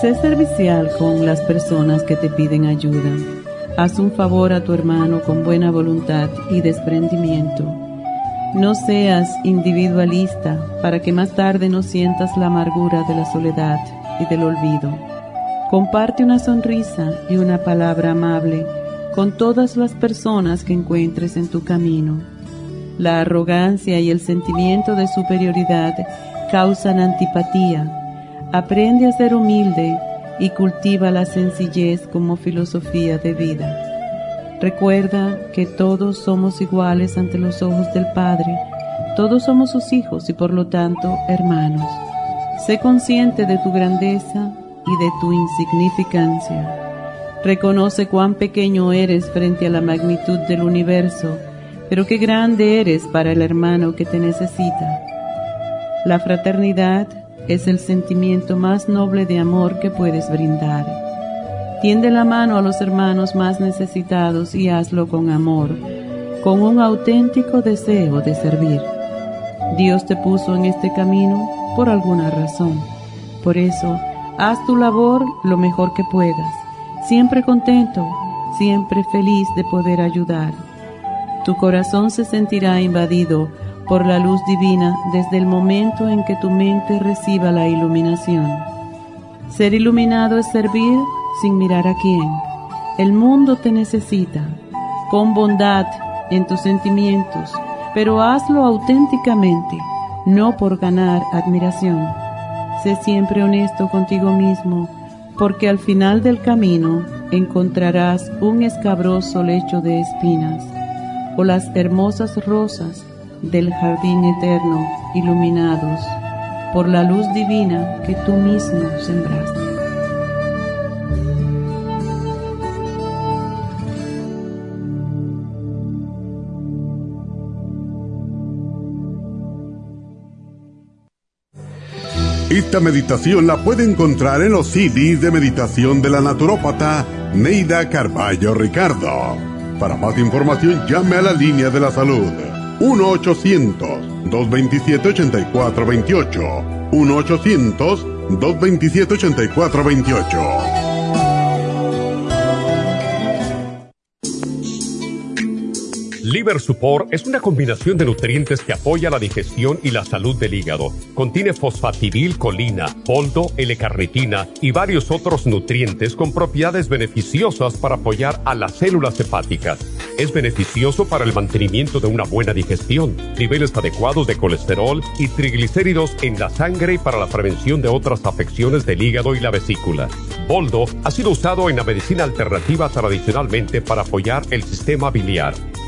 Sé servicial con las personas que te piden ayuda. Haz un favor a tu hermano con buena voluntad y desprendimiento. No seas individualista para que más tarde no sientas la amargura de la soledad y del olvido. Comparte una sonrisa y una palabra amable con todas las personas que encuentres en tu camino. La arrogancia y el sentimiento de superioridad causan antipatía Aprende a ser humilde y cultiva la sencillez como filosofía de vida. Recuerda que todos somos iguales ante los ojos del Padre, todos somos sus hijos y por lo tanto hermanos. Sé consciente de tu grandeza y de tu insignificancia. Reconoce cuán pequeño eres frente a la magnitud del universo, pero qué grande eres para el hermano que te necesita. La fraternidad es el sentimiento más noble de amor que puedes brindar. Tiende la mano a los hermanos más necesitados y hazlo con amor, con un auténtico deseo de servir. Dios te puso en este camino por alguna razón. Por eso, haz tu labor lo mejor que puedas, siempre contento, siempre feliz de poder ayudar. Tu corazón se sentirá invadido por la luz divina desde el momento en que tu mente reciba la iluminación. Ser iluminado es servir sin mirar a quién. El mundo te necesita. Pon bondad en tus sentimientos, pero hazlo auténticamente, no por ganar admiración. Sé siempre honesto contigo mismo, porque al final del camino encontrarás un escabroso lecho de espinas o las hermosas rosas del jardín eterno, iluminados por la luz divina que tú mismo sembraste. Esta meditación la puede encontrar en los CDs de meditación de la naturópata Neida Carballo Ricardo. Para más información llame a la línea de la salud 1-800-227-8428. 1-800-227-8428. Liver Support es una combinación de nutrientes que apoya la digestión y la salud del hígado. Contiene fosfatidilcolina, poldo, L-carnitina y varios otros nutrientes con propiedades beneficiosas para apoyar a las células hepáticas. Es beneficioso para el mantenimiento de una buena digestión, niveles adecuados de colesterol y triglicéridos en la sangre y para la prevención de otras afecciones del hígado y la vesícula. Boldo ha sido usado en la medicina alternativa tradicionalmente para apoyar el sistema biliar.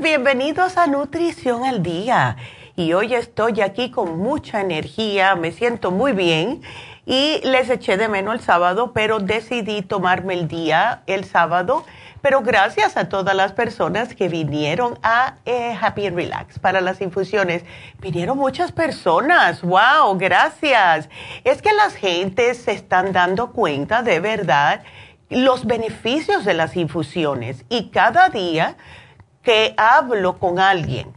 Bienvenidos a Nutrición al Día. Y hoy estoy aquí con mucha energía, me siento muy bien y les eché de menos el sábado, pero decidí tomarme el día el sábado. Pero gracias a todas las personas que vinieron a eh, Happy and Relax para las infusiones. Vinieron muchas personas. ¡Wow! Gracias. Es que las gentes se están dando cuenta de verdad los beneficios de las infusiones y cada día que hablo con alguien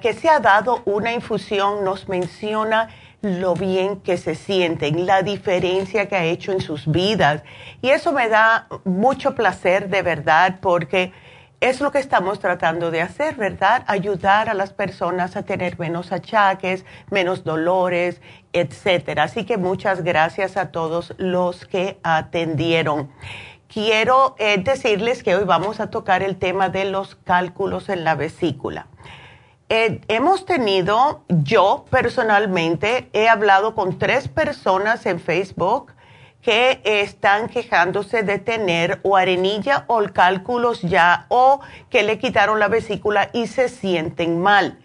que se ha dado una infusión nos menciona lo bien que se sienten, la diferencia que ha hecho en sus vidas. Y eso me da mucho placer de verdad porque es lo que estamos tratando de hacer, ¿verdad? Ayudar a las personas a tener menos achaques, menos dolores, etcétera. Así que muchas gracias a todos los que atendieron quiero eh, decirles que hoy vamos a tocar el tema de los cálculos en la vesícula. Eh, hemos tenido, yo personalmente he hablado con tres personas en Facebook que están quejándose de tener o arenilla o cálculos ya o que le quitaron la vesícula y se sienten mal.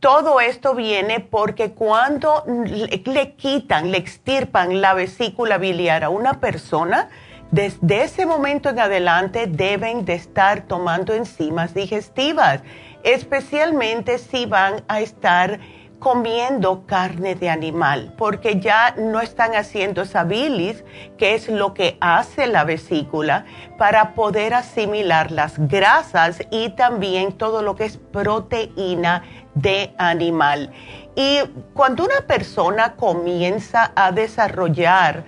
Todo esto viene porque cuando le quitan, le extirpan la vesícula biliar a una persona, desde ese momento en adelante deben de estar tomando enzimas digestivas, especialmente si van a estar comiendo carne de animal, porque ya no están haciendo esa bilis, que es lo que hace la vesícula, para poder asimilar las grasas y también todo lo que es proteína de animal. Y cuando una persona comienza a desarrollar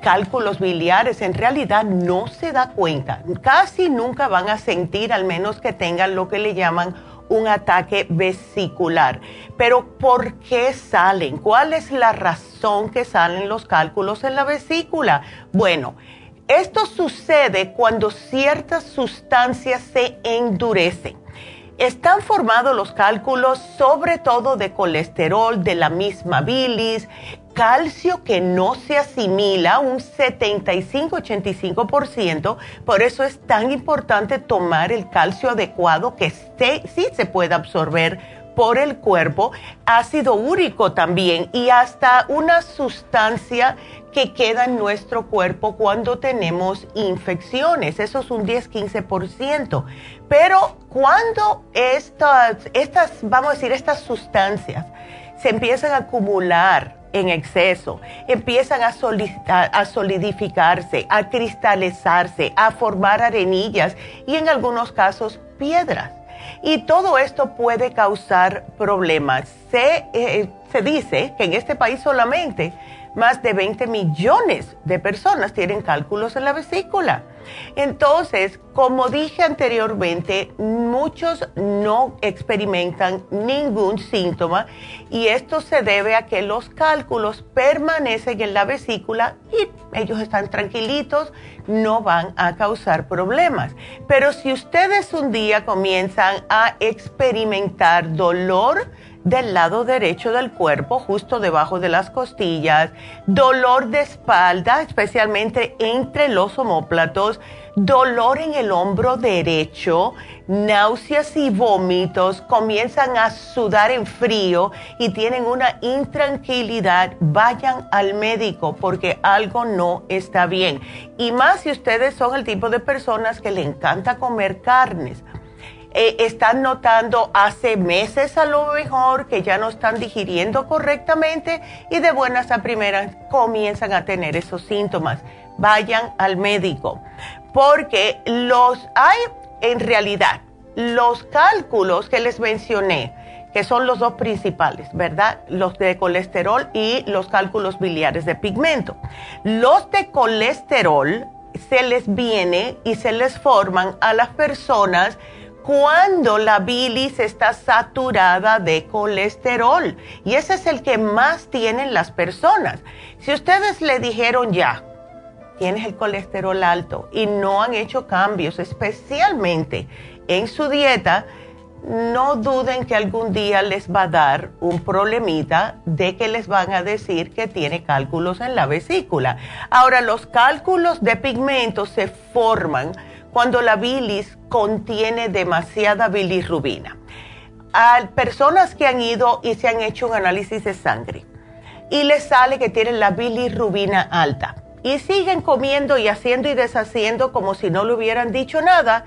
cálculos biliares, en realidad no se da cuenta. Casi nunca van a sentir, al menos que tengan lo que le llaman un ataque vesicular. Pero ¿por qué salen? ¿Cuál es la razón que salen los cálculos en la vesícula? Bueno, esto sucede cuando ciertas sustancias se endurecen. Están formados los cálculos sobre todo de colesterol, de la misma bilis, calcio que no se asimila, un 75-85%, por eso es tan importante tomar el calcio adecuado que sí se puede absorber por el cuerpo, ácido úrico también y hasta una sustancia que queda en nuestro cuerpo cuando tenemos infecciones, eso es un 10-15%. Pero cuando estas, vamos a decir, estas sustancias se empiezan a acumular en exceso, empiezan a, solidificarse, a cristalizarse, a formar arenillas y en algunos casos piedras. Y todo esto puede causar problemas. Se, eh, se dice que en este país solamente más de 20 millones de personas tienen cálculos en la vesícula. Entonces, como dije anteriormente, muchos no experimentan ningún síntoma y esto se debe a que los cálculos permanecen en la vesícula y ellos están tranquilitos, no van a causar problemas. Pero si ustedes un día comienzan a experimentar dolor, del lado derecho del cuerpo, justo debajo de las costillas, dolor de espalda, especialmente entre los omóplatos, dolor en el hombro derecho, náuseas y vómitos, comienzan a sudar en frío y tienen una intranquilidad, vayan al médico porque algo no está bien. Y más si ustedes son el tipo de personas que le encanta comer carnes eh, están notando hace meses a lo mejor que ya no están digiriendo correctamente y de buenas a primeras comienzan a tener esos síntomas. Vayan al médico porque los hay en realidad los cálculos que les mencioné que son los dos principales, ¿verdad? Los de colesterol y los cálculos biliares de pigmento. Los de colesterol se les viene y se les forman a las personas cuando la bilis está saturada de colesterol. Y ese es el que más tienen las personas. Si ustedes le dijeron ya, tienes el colesterol alto y no han hecho cambios, especialmente en su dieta, no duden que algún día les va a dar un problemita de que les van a decir que tiene cálculos en la vesícula. Ahora, los cálculos de pigmentos se forman cuando la bilis contiene demasiada bilirrubina. A personas que han ido y se han hecho un análisis de sangre, y les sale que tienen la bilirrubina alta. Y siguen comiendo y haciendo y deshaciendo como si no le hubieran dicho nada,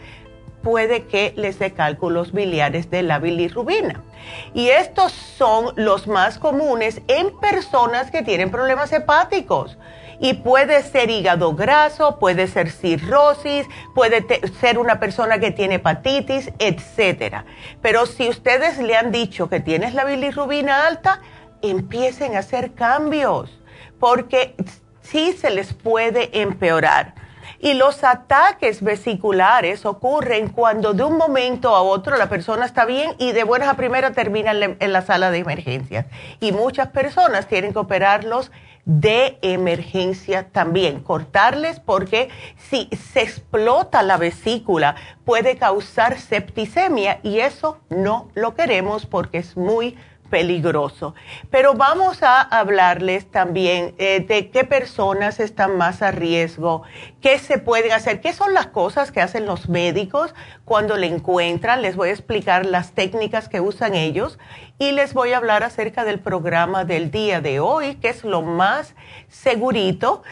puede que les dé cálculos biliares de la bilirrubina. Y estos son los más comunes en personas que tienen problemas hepáticos. Y puede ser hígado graso, puede ser cirrosis, puede ser una persona que tiene hepatitis, etc. Pero si ustedes le han dicho que tienes la bilirrubina alta, empiecen a hacer cambios, porque sí se les puede empeorar. Y los ataques vesiculares ocurren cuando de un momento a otro la persona está bien y de buenas a primera termina en la sala de emergencias. Y muchas personas tienen que operarlos de emergencia también, cortarles porque si se explota la vesícula puede causar septicemia y eso no lo queremos porque es muy peligroso. Pero vamos a hablarles también eh, de qué personas están más a riesgo, qué se pueden hacer, qué son las cosas que hacen los médicos cuando le encuentran. Les voy a explicar las técnicas que usan ellos y les voy a hablar acerca del programa del día de hoy, que es lo más segurito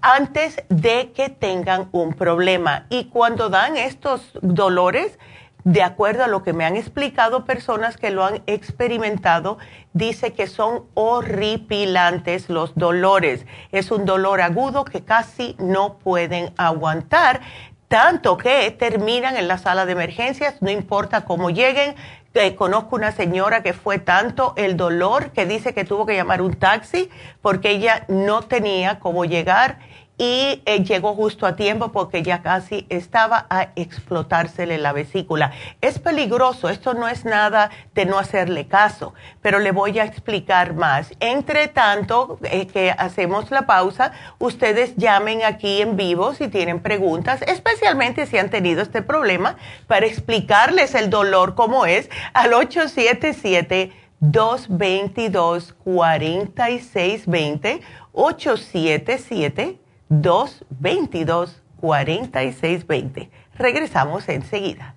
antes de que tengan un problema. Y cuando dan estos dolores, de acuerdo a lo que me han explicado personas que lo han experimentado, dice que son horripilantes los dolores. Es un dolor agudo que casi no pueden aguantar, tanto que terminan en la sala de emergencias, no importa cómo lleguen. Eh, conozco una señora que fue tanto el dolor que dice que tuvo que llamar un taxi porque ella no tenía cómo llegar y eh, llegó justo a tiempo porque ya casi estaba a explotársele la vesícula. Es peligroso, esto no es nada de no hacerle caso, pero le voy a explicar más. Entre tanto eh, que hacemos la pausa, ustedes llamen aquí en vivo si tienen preguntas, especialmente si han tenido este problema, para explicarles el dolor como es al 877 222 4620 877 222-4620. Regresamos enseguida.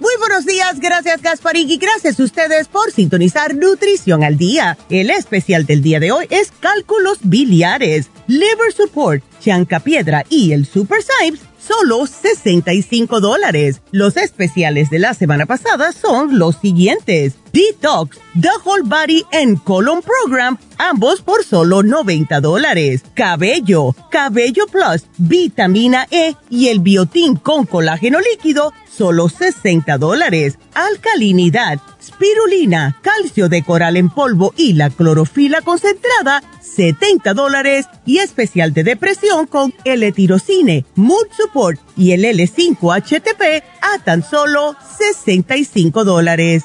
Muy buenos días, gracias Gasparín y gracias a ustedes por sintonizar Nutrición al Día. El especial del día de hoy es cálculos biliares, liver support, chanca piedra y el super Symes solo 65 dólares. Los especiales de la semana pasada son los siguientes. Detox, The Whole Body and Colon Program, ambos por solo 90 dólares. Cabello, Cabello Plus, Vitamina E y el Biotín con colágeno líquido, solo 60 dólares. Alcalinidad, Spirulina, Calcio de coral en polvo y la clorofila concentrada, 70 dólares y especial de depresión con el etirocine, Mood Support y el L5-HTP a tan solo 65 dólares.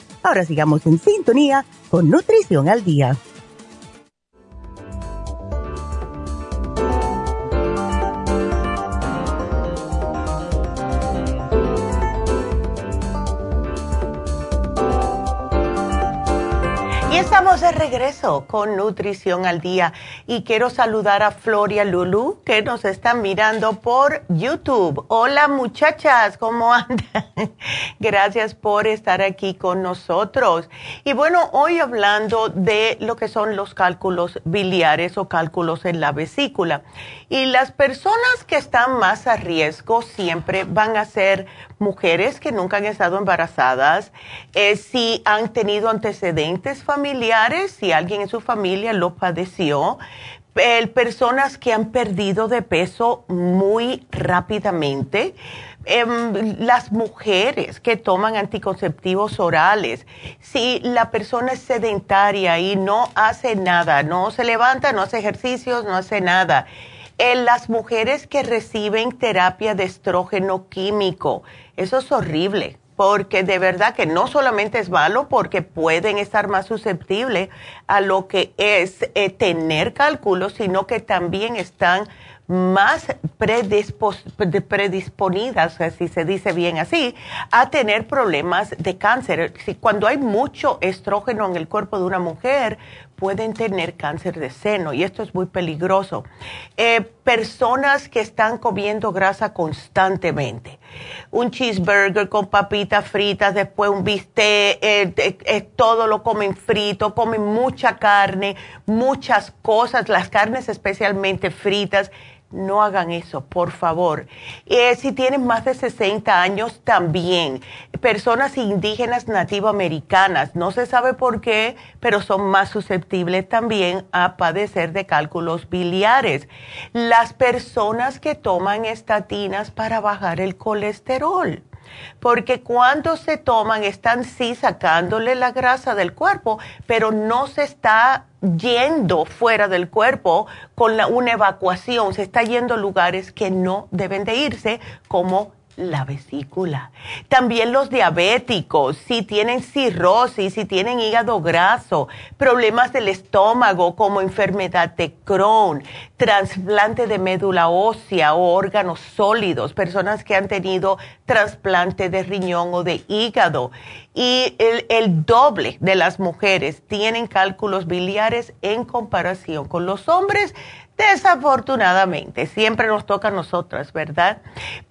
Ahora sigamos en sintonía con Nutrición al Día. estamos de regreso con Nutrición al Día y quiero saludar a Floria Lulu que nos están mirando por YouTube. Hola muchachas, ¿cómo andan? Gracias por estar aquí con nosotros. Y bueno, hoy hablando de lo que son los cálculos biliares o cálculos en la vesícula. Y las personas que están más a riesgo siempre van a ser mujeres que nunca han estado embarazadas, eh, si han tenido antecedentes familiares, si alguien en su familia lo padeció, personas que han perdido de peso muy rápidamente, em, las mujeres que toman anticonceptivos orales, si la persona es sedentaria y no hace nada, no se levanta, no hace ejercicios, no hace nada, las mujeres que reciben terapia de estrógeno químico, eso es horrible, porque de verdad que no solamente es malo, porque pueden estar más susceptibles a lo que es eh, tener cálculos, sino que también están más predisponidas, si se dice bien así, a tener problemas de cáncer. Cuando hay mucho estrógeno en el cuerpo de una mujer, pueden tener cáncer de seno y esto es muy peligroso. Eh, personas que están comiendo grasa constantemente, un cheeseburger con papitas fritas, después un bistec, eh, eh, todo lo comen frito, comen mucha carne, muchas cosas, las carnes especialmente fritas no hagan eso, por favor. Eh, si tienen más de 60 años, también. Personas indígenas nativoamericanas, no se sabe por qué, pero son más susceptibles también a padecer de cálculos biliares. Las personas que toman estatinas para bajar el colesterol porque cuando se toman están sí sacándole la grasa del cuerpo, pero no se está yendo fuera del cuerpo con una evacuación, se está yendo a lugares que no deben de irse, como la vesícula. También los diabéticos, si tienen cirrosis, si tienen hígado graso, problemas del estómago como enfermedad de Crohn, trasplante de médula ósea o órganos sólidos, personas que han tenido trasplante de riñón o de hígado. Y el, el doble de las mujeres tienen cálculos biliares en comparación con los hombres. Desafortunadamente, siempre nos toca a nosotras, ¿verdad?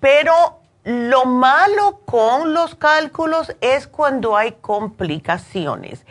Pero lo malo con los cálculos es cuando hay complicaciones.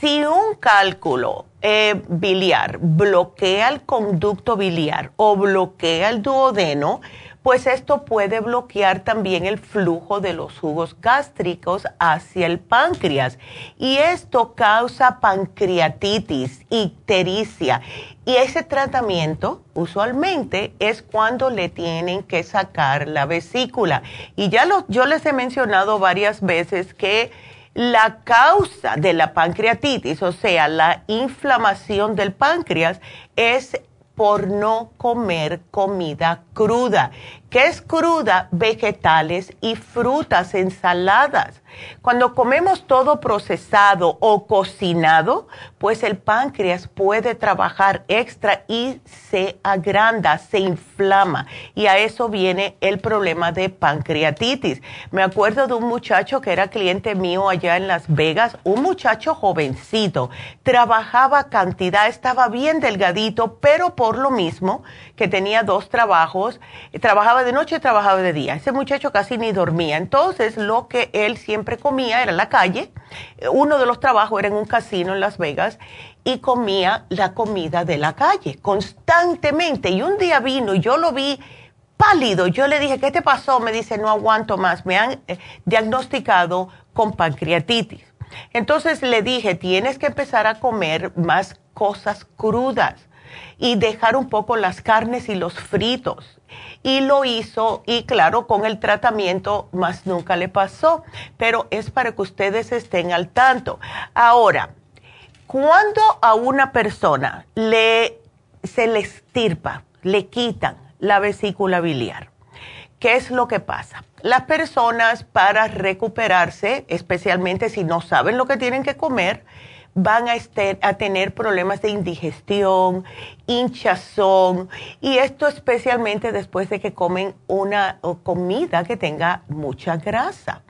Si un cálculo eh, biliar bloquea el conducto biliar o bloquea el duodeno, pues esto puede bloquear también el flujo de los jugos gástricos hacia el páncreas. Y esto causa pancreatitis, ictericia. Y ese tratamiento usualmente es cuando le tienen que sacar la vesícula. Y ya lo, yo les he mencionado varias veces que la causa de la pancreatitis, o sea, la inflamación del páncreas, es por no comer comida cruda. ¿Qué es cruda? Vegetales y frutas, ensaladas. Cuando comemos todo procesado o cocinado, pues el páncreas puede trabajar extra y se agranda, se inflama. Y a eso viene el problema de pancreatitis. Me acuerdo de un muchacho que era cliente mío allá en Las Vegas, un muchacho jovencito, trabajaba cantidad, estaba bien delgadito, pero por lo mismo que tenía dos trabajos, trabajaba de noche trabajaba de día. Ese muchacho casi ni dormía. Entonces lo que él siempre comía era la calle. Uno de los trabajos era en un casino en Las Vegas y comía la comida de la calle constantemente. Y un día vino y yo lo vi pálido. Yo le dije, ¿qué te pasó? Me dice, no aguanto más. Me han eh, diagnosticado con pancreatitis. Entonces le dije, tienes que empezar a comer más cosas crudas y dejar un poco las carnes y los fritos y lo hizo y claro, con el tratamiento más nunca le pasó, pero es para que ustedes estén al tanto. Ahora, Cuando a una persona le, se le estirpa, le quitan la vesícula biliar, ¿qué es lo que pasa? Las personas para recuperarse, especialmente si no saben lo que tienen que comer, van a, tener problemas de indigestión, hinchazón, y esto especialmente después de que comen una comida que tenga mucha grasa.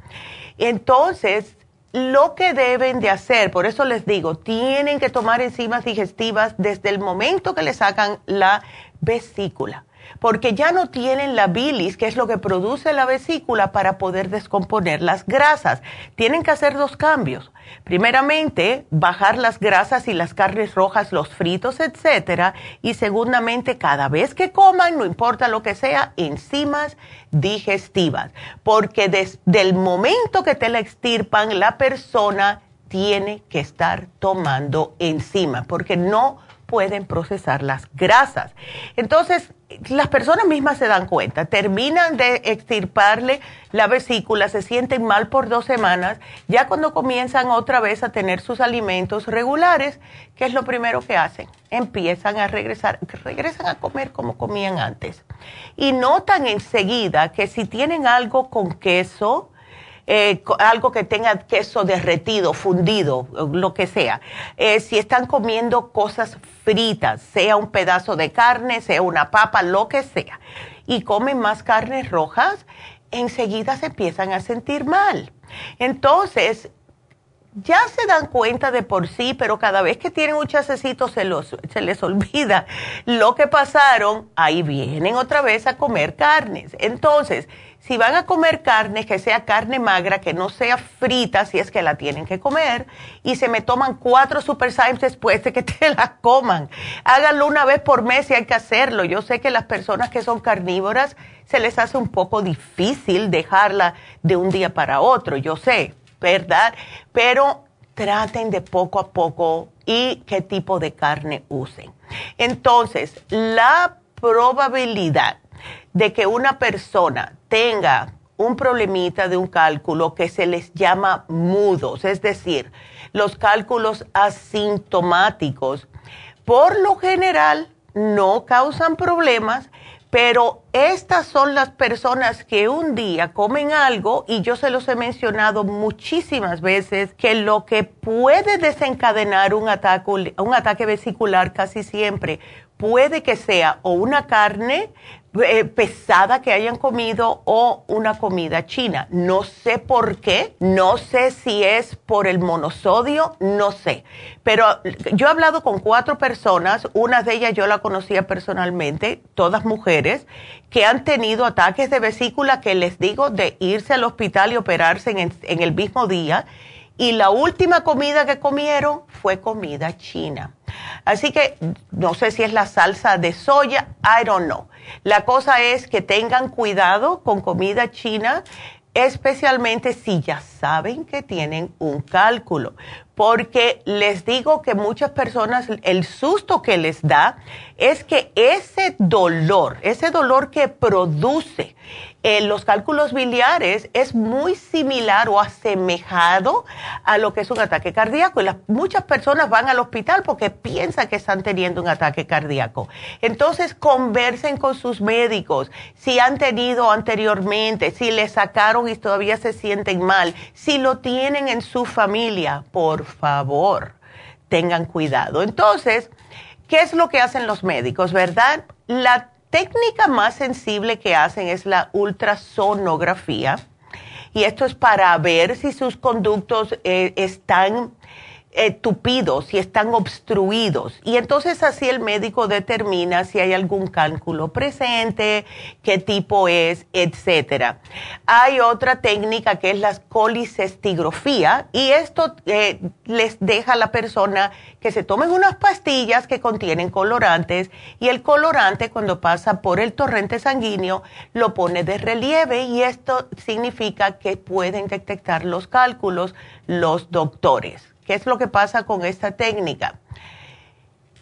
Entonces, lo que deben de hacer, por eso les digo, tienen que tomar enzimas digestivas desde el momento que le sacan la vesícula porque ya no tienen la bilis, que es lo que produce la vesícula para poder descomponer las grasas. Tienen que hacer dos cambios. Primeramente, bajar las grasas y las carnes rojas, los fritos, etcétera, y segundamente, cada vez que coman, no importa lo que sea, enzimas digestivas, porque desde el momento que te la extirpan, la persona tiene que estar tomando enzimas, porque no pueden procesar las grasas. Entonces, las personas mismas se dan cuenta, terminan de extirparle la vesícula, se sienten mal por dos semanas, ya cuando comienzan otra vez a tener sus alimentos regulares, ¿qué es lo primero que hacen? Empiezan a regresar, regresan a comer como comían antes. Y notan enseguida que si tienen algo con queso, eh, algo que tenga queso derretido, fundido, lo que sea. Eh, si están comiendo cosas fritas, sea un pedazo de carne, sea una papa, lo que sea, y comen más carnes rojas, enseguida se empiezan a sentir mal. Entonces, ya se dan cuenta de por sí, pero cada vez que tienen un chasecito se, los, se les olvida lo que pasaron, ahí vienen otra vez a comer carnes. Entonces, si van a comer carne, que sea carne magra, que no sea frita, si es que la tienen que comer, y se me toman cuatro Super Symes después de que te la coman. Háganlo una vez por mes si hay que hacerlo. Yo sé que las personas que son carnívoras se les hace un poco difícil dejarla de un día para otro, yo sé, ¿verdad? Pero traten de poco a poco y qué tipo de carne usen. Entonces, la probabilidad de que una persona tenga un problemita de un cálculo que se les llama mudos, es decir, los cálculos asintomáticos, por lo general no causan problemas, pero estas son las personas que un día comen algo y yo se los he mencionado muchísimas veces que lo que puede desencadenar un ataque, un ataque vesicular casi siempre puede que sea o una carne eh, pesada que hayan comido o una comida china. No sé por qué, no sé si es por el monosodio, no sé. Pero yo he hablado con cuatro personas, una de ellas yo la conocía personalmente, todas mujeres, que han tenido ataques de vesícula que les digo de irse al hospital y operarse en, en el mismo día. Y la última comida que comieron fue comida china. Así que no sé si es la salsa de soya, I don't know. La cosa es que tengan cuidado con comida china, especialmente si ya saben que tienen un cálculo, porque les digo que muchas personas el susto que les da es que ese dolor, ese dolor que produce en los cálculos biliares es muy similar o asemejado a lo que es un ataque cardíaco. Y muchas personas van al hospital porque piensan que están teniendo un ataque cardíaco. Entonces, conversen con sus médicos si han tenido anteriormente, si le sacaron y todavía se sienten mal, si lo tienen en su familia, por favor, tengan cuidado. Entonces, ¿qué es lo que hacen los médicos, verdad? La técnica más sensible que hacen es la ultrasonografía. Y esto es para ver si sus conductos eh, están eh, tupidos, si están obstruidos. Y entonces así el médico determina si hay algún cálculo presente, qué tipo es, etcétera. Hay otra técnica que es la colicestigrofía y esto eh, les deja a la persona que se tomen unas pastillas que contienen colorantes y el colorante cuando pasa por el torrente sanguíneo lo pone de relieve y esto significa que pueden detectar los cálculos los doctores. ¿Qué es lo que pasa con esta técnica?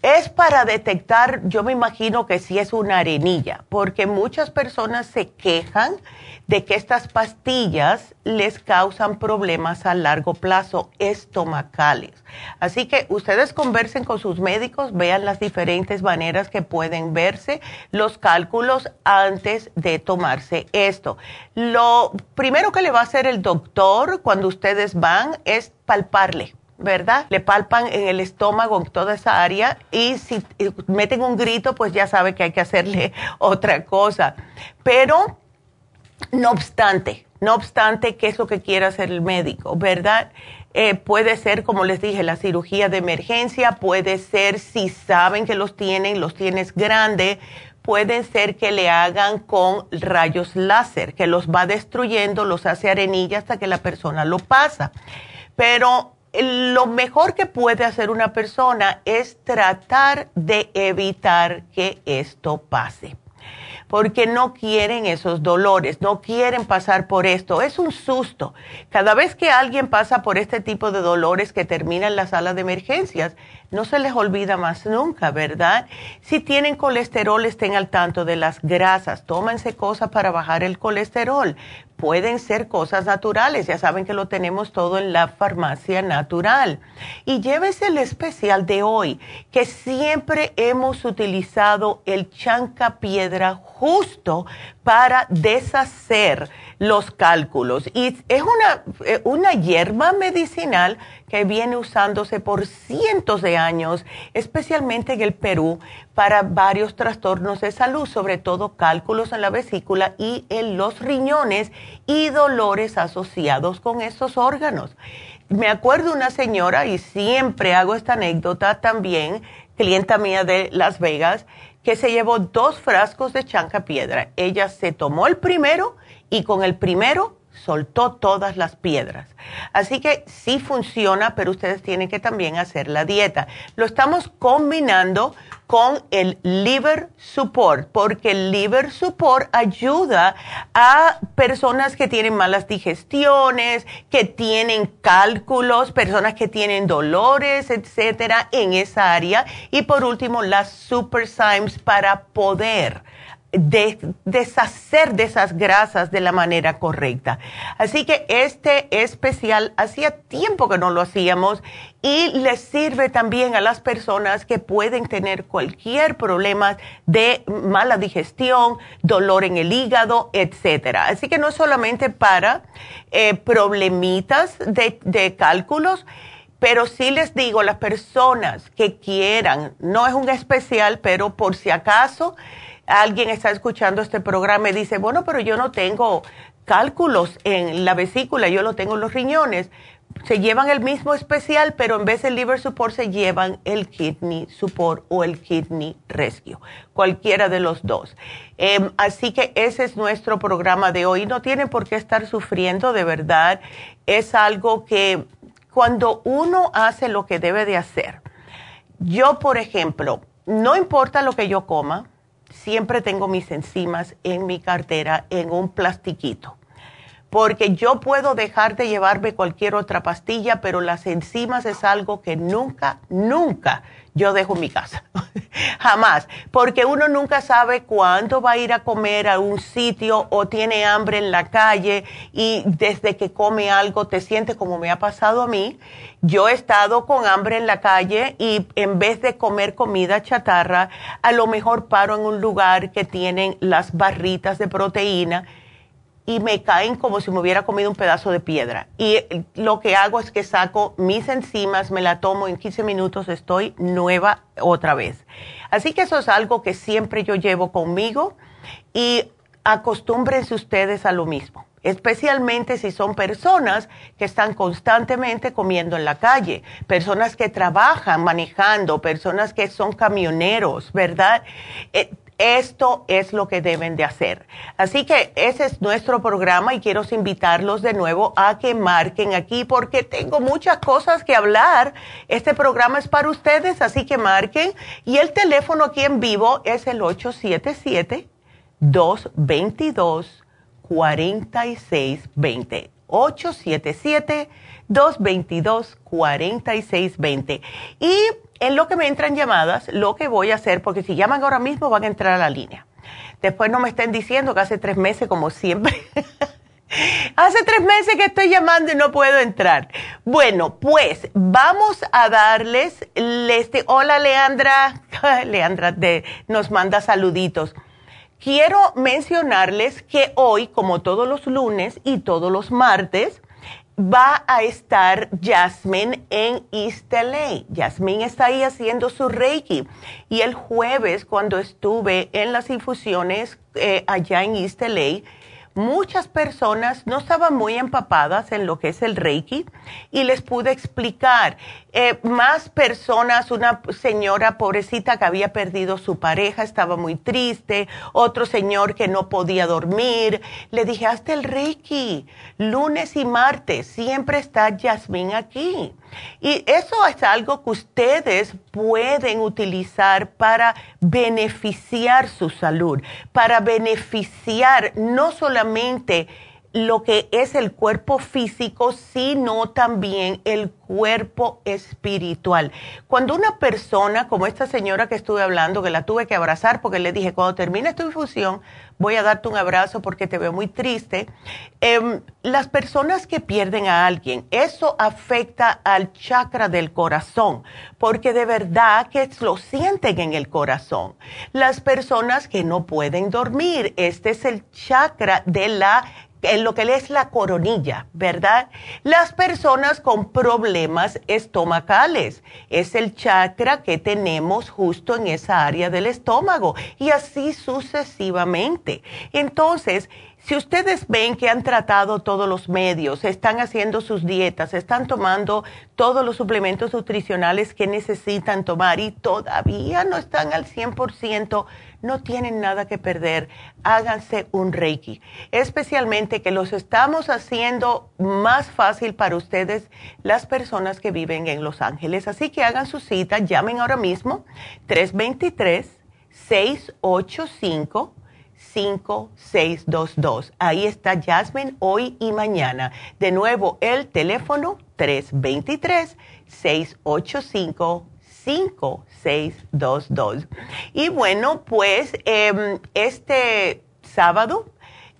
es para detectar, yo me imagino que sí es una arenilla, porque muchas personas se quejan de que estas pastillas les causan problemas a largo plazo estomacales. Así que ustedes conversen con sus médicos, vean las diferentes maneras que pueden verse los cálculos antes de tomarse esto. Lo primero que le va a hacer el doctor cuando ustedes van es palparle ¿verdad? Le palpan en el estómago, en toda esa área, y si meten un grito, pues ya sabe que hay que hacerle otra cosa. Pero, no obstante, no obstante, ¿qué es lo que quiere hacer el médico, verdad? Eh, puede ser, como les dije, la cirugía de emergencia, puede ser si saben que los tienen, los tienes grande, puede ser que le hagan con rayos láser, que los va destruyendo, los hace arenilla hasta que la persona lo pasa. Pero lo mejor que puede hacer una persona es tratar de evitar que esto pase porque no quieren esos dolores, no quieren pasar por esto. Es un susto. Cada vez que alguien pasa por este tipo de dolores que termina en la sala de emergencias, no se les olvida más nunca, ¿verdad? Si tienen colesterol, estén al tanto de las grasas, tómense cosas para bajar el colesterol. Pueden ser cosas naturales, ya saben que lo tenemos todo en la farmacia natural. Y llévese el especial de hoy, que siempre hemos utilizado el chanca piedra justo para deshacer los cálculos. Y es una, eh, una hierba medicinal que viene usándose por cientos de años, especialmente en el Perú, para varios trastornos de salud, sobre todo cálculos en la vesícula y en los riñones y dolores asociados con estos órganos. Me acuerdo una señora, y siempre hago esta anécdota también, clienta mía de Las Vegas, que se llevó dos frascos de chanca piedra. Ella se tomó el primero y con el primero soltó todas las piedras. Así que sí funciona, pero ustedes tienen que también hacer la dieta. Lo estamos combinando con el liver support, porque el liver support ayuda a personas que tienen malas digestiones, que tienen cálculos, personas que tienen dolores, etcétera, en esa área. Y por último, las super para poder de deshacer de esas grasas de la manera correcta. Así que este especial hacía tiempo que no lo hacíamos y les sirve también a las personas que pueden tener cualquier problema de mala digestión, dolor en el hígado, etcétera. Así que no solamente para eh, problemitas de, de cálculos, pero sí les digo, las personas que quieran, no es un especial, pero por si acaso, alguien está escuchando este programa y dice, bueno, pero yo no tengo cálculos en la vesícula, yo lo tengo en los riñones. Se llevan el mismo especial, pero en vez del liver support se llevan el kidney support o el kidney rescue, cualquiera de los dos. Em, así que ese es nuestro programa de hoy. No tienen por qué estar sufriendo, de verdad. Es algo que cuando uno hace lo que debe de hacer, yo, por ejemplo, no importa lo que yo coma, siempre tengo mis enzimas en mi cartera en un plastiquito. Porque yo puedo dejar de llevarme cualquier otra pastilla, pero las enzimas es algo que nunca, nunca yo dejo en mi casa. Jamás. Porque uno nunca sabe cuándo va a ir a comer a un sitio o tiene hambre en la calle y desde que come algo te siente como me ha pasado a mí. Yo he estado con hambre en la calle y en vez de comer comida chatarra, a lo mejor paro en un lugar que tienen las barritas de proteína y me caen como si me hubiera comido un pedazo de piedra. Y lo que hago es que saco mis enzimas, me la tomo en 15 minutos, estoy nueva otra vez. Así que eso es algo que siempre yo llevo conmigo y acostúmbrense ustedes a lo mismo, especialmente si son personas que están constantemente comiendo en la calle, personas que trabajan manejando, personas que son camioneros, ¿verdad? Eh, esto es lo que deben de hacer. Así que ese es nuestro programa y quiero invitarlos de nuevo a que marquen aquí porque tengo muchas cosas que hablar. Este programa es para ustedes, así que marquen. Y el teléfono aquí en vivo es el 877-222-4620. 877-222-4620. Y en lo que me entran llamadas, lo que voy a hacer, porque si llaman ahora mismo van a entrar a la línea. Después no me estén diciendo que hace tres meses, como siempre. hace tres meses que estoy llamando y no puedo entrar. Bueno, pues vamos a darles, este, hola Leandra, Leandra nos manda saluditos. Quiero mencionarles que hoy, como todos los lunes y todos los martes, va a estar Jasmine en East LA. Jasmine está ahí haciendo su Reiki. Y el jueves, cuando estuve en las infusiones eh, allá en East LA, muchas personas no estaban muy empapadas en lo que es el Reiki y les pude explicar. Eh, más personas, una señora pobrecita que había perdido su pareja, estaba muy triste, otro señor que no podía dormir. Le dije, hazte el Reiki, lunes y martes, siempre está Yasmín aquí. Y eso es algo que ustedes pueden utilizar para beneficiar su salud, para beneficiar no solamente lo que es el cuerpo físico, sino también el cuerpo espiritual. Cuando una persona, como esta señora que estuve hablando, que la tuve que abrazar porque le dije, cuando termine tu infusión, voy a darte un abrazo porque te veo muy triste, em, las personas que pierden a alguien, eso afecta al chakra del corazón, porque de verdad que lo sienten en el corazón. Las personas que no pueden dormir, este es el chakra de la en lo que es la coronilla, ¿verdad? Las personas con problemas estomacales es el chakra que tenemos justo en esa área del estómago y así sucesivamente. Entonces, si ustedes ven que han tratado todos los medios, están haciendo sus dietas, están tomando todos los suplementos nutricionales que necesitan tomar y todavía no están al 100%, no tienen nada que perder. Háganse un Reiki. Especialmente que los estamos haciendo más fácil para ustedes, las personas que viven en Los Ángeles. Así que hagan su cita, llamen ahora mismo 323 685 5622. Ahí está Jasmine hoy y mañana. De nuevo, el teléfono 323-685-5622. Y bueno, pues em, este sábado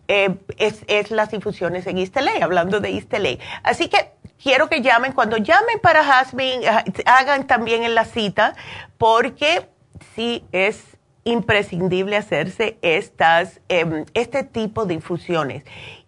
em, es, es, las infusiones en East hablando de East Así que quiero que llamen. Cuando llamen para Jasmine, ah, hagan también en la cita, porque sí es imprescindible hacerse estas, em, este tipo de infusiones.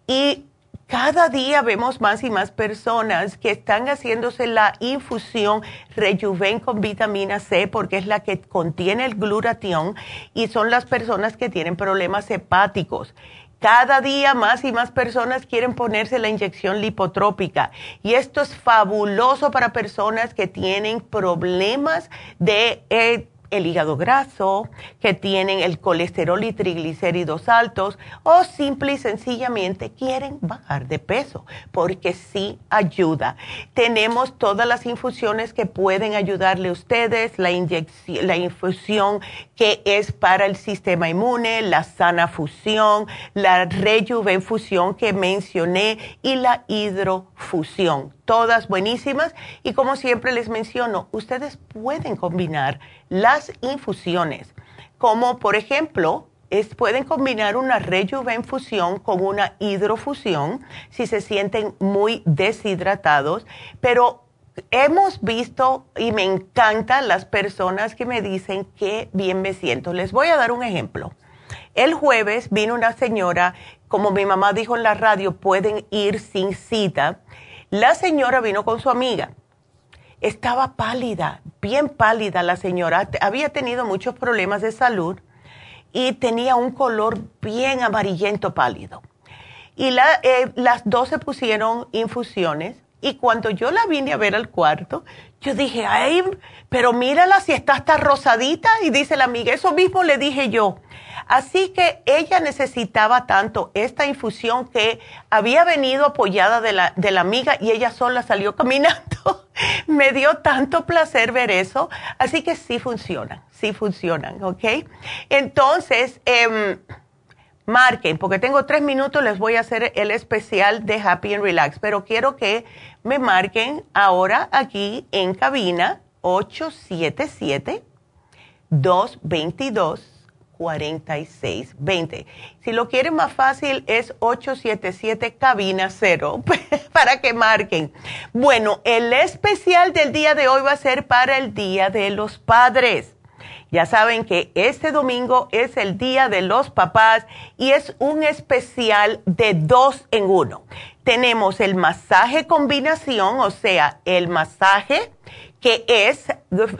Y cada día vemos más y más personas que están haciéndose la infusión Rejuven con vitamina C porque es la que contiene el glutatión y son las personas que tienen problemas hepáticos. Cada día más y más personas quieren ponerse la inyección lipotrópica y esto es fabuloso para personas que tienen problemas de... Eh, el hígado graso, que tienen el colesterol y triglicéridos altos o simple y sencillamente quieren bajar de peso, porque sí ayuda. Tenemos todas las infusiones que pueden ayudarle a ustedes, la, inyección, la infusión que es para el sistema inmune, la sana fusión, la rejuvenfusión que mencioné y la hidrofusión todas buenísimas y como siempre les menciono, ustedes pueden combinar las infusiones, como por ejemplo, es, pueden combinar una rejuvenfusión con una hidrofusión si se sienten muy deshidratados, pero hemos visto y me encantan las personas que me dicen que bien me siento. Les voy a dar un ejemplo. El jueves vino una señora, como mi mamá dijo en la radio, pueden ir sin cita la señora vino con su amiga. Estaba pálida, bien pálida la señora. Había tenido muchos problemas de salud y tenía un color bien amarillento pálido. Y eh, las dos se pusieron infusiones y cuando yo la vine a ver al cuarto, yo dije, ay, pero mírala si está hasta rosadita. Y dice la amiga, eso mismo le dije yo. Así que ella necesitaba tanto esta infusión que había venido apoyada de la, de la amiga y ella sola salió caminando. Me dio tanto placer ver eso. Así que sí funcionan, sí funcionan, ¿ok? Entonces, eh, marquen, porque tengo tres minutos, les voy a hacer el especial de Happy and Relax, pero quiero que me marquen ahora aquí en cabina 1-877-222-4620. Si lo quieren más fácil es 877 cabina 0 para que marquen. Bueno, el especial del día de hoy va a ser para el Día de los Padres. Ya saben que este domingo es el Día de los Papás y es un especial de dos en uno. Tenemos el masaje combinación, o sea, el masaje que es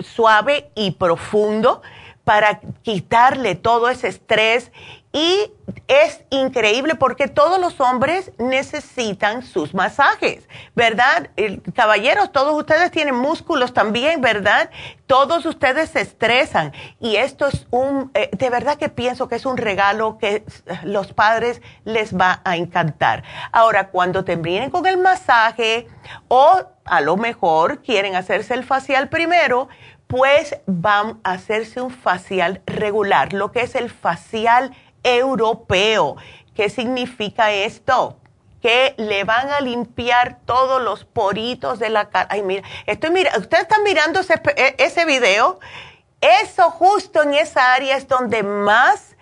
suave y profundo para quitarle todo ese estrés y es increíble porque todos los hombres necesitan sus masajes, ¿verdad? caballeros, todos ustedes tienen músculos también, ¿verdad? Todos ustedes se estresan y esto es un, eh, de verdad que pienso que es un regalo que los padres les va a encantar. Ahora, cuando terminen con el masaje o a lo mejor quieren hacerse el facial primero, pues van a hacerse un facial regular, lo que es el facial europeo. ¿Qué significa esto? que le van a limpiar todos los poritos de la cara. Ay, mira, estoy mira, ustedes están mirando ese, e, ese video. Eso justo en esa área es donde más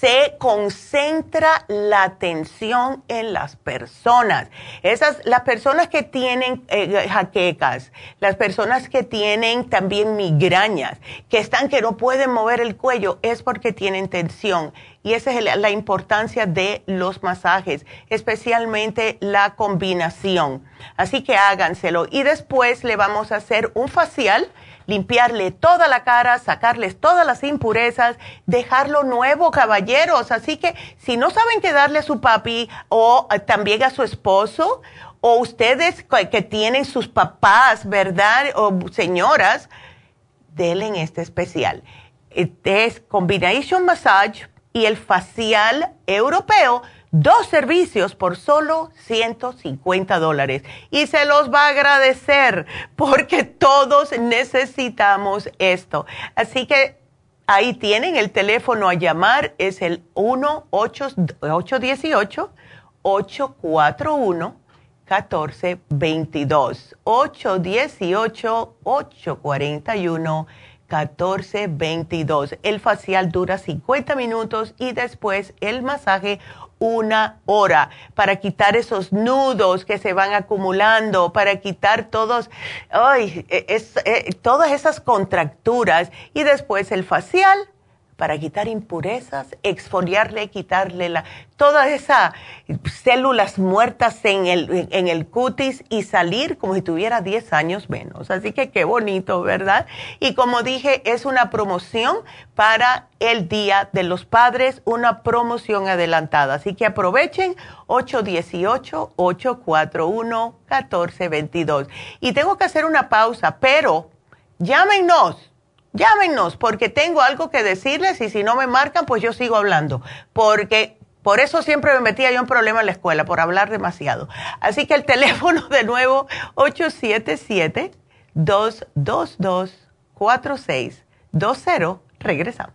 se concentra la atención en las personas. Esas, las personas que tienen eh, jaquecas, las personas que tienen también migrañas, que están que no pueden mover el cuello, es porque tienen tensión. Y esa es la importancia de los masajes, especialmente la combinación. Así que háganselo. Y después le vamos a hacer un facial limpiarle toda la cara, sacarles todas las impurezas, dejarlo nuevo, caballeros. Así que si no saben qué darle a su papi o eh, también a su esposo, o ustedes que tienen sus papás, ¿verdad? O señoras, denle este especial. Es Combination Massage y el facial europeo dos servicios por solo 150 dólares. Y se los va a agradecer porque todos necesitamos esto. Así que ahí tienen el teléfono a llamar, es el 1-818-841. 1422 818 841 1422. El facial dura 50 minutos y después el masaje una hora para quitar esos nudos que se van acumulando, para quitar todos, ay, eh, todas esas contracturas y después el facial para quitar impurezas, exfoliarle, quitarle la, todas esas células muertas en el, en el cutis y salir como si tuviera 10 años menos. Así que qué bonito, ¿verdad? Y como dije, es una promoción para el Día de los Padres, una promoción adelantada. Así que aprovechen 818-841-1422. Y tengo que hacer una pausa, pero llámenos llámenos porque tengo algo que decirles y si no me marcan, pues yo sigo hablando. Porque por eso siempre me metía yo en problemas en la escuela, por hablar demasiado. Así que el teléfono de nuevo, 877-222-4620. Regresamos.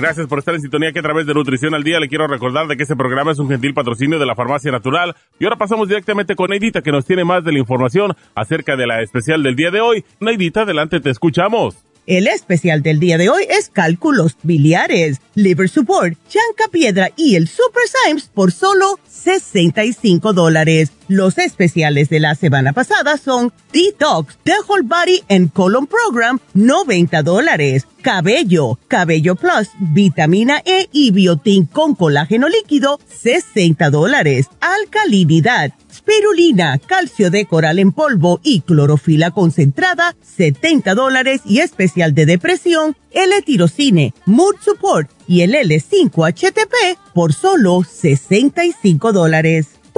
Gracias por estar en sintonía que a través de Nutrición al Día le quiero recordar de que este programa es un gentil patrocinio de la Farmacia Natural. Y ahora pasamos directamente con Neidita que nos tiene más de la información acerca de la especial del día de hoy. Neidita, adelante, te escuchamos. El especial del día de hoy es cálculos biliares, liver support, chanca piedra y el super Symes por solo 65 dólares. Los especiales de la semana pasada son Detox, The Whole Body and Colon Program, 90 dólares. Cabello, Cabello Plus, Vitamina E y Biotin con colágeno líquido, 60 dólares. Alcalinidad, Spirulina, Calcio de coral en polvo y clorofila concentrada, 70 dólares. Y especial de depresión, L-tirocine, Mood Support y el L5-HTP por solo 65 dólares.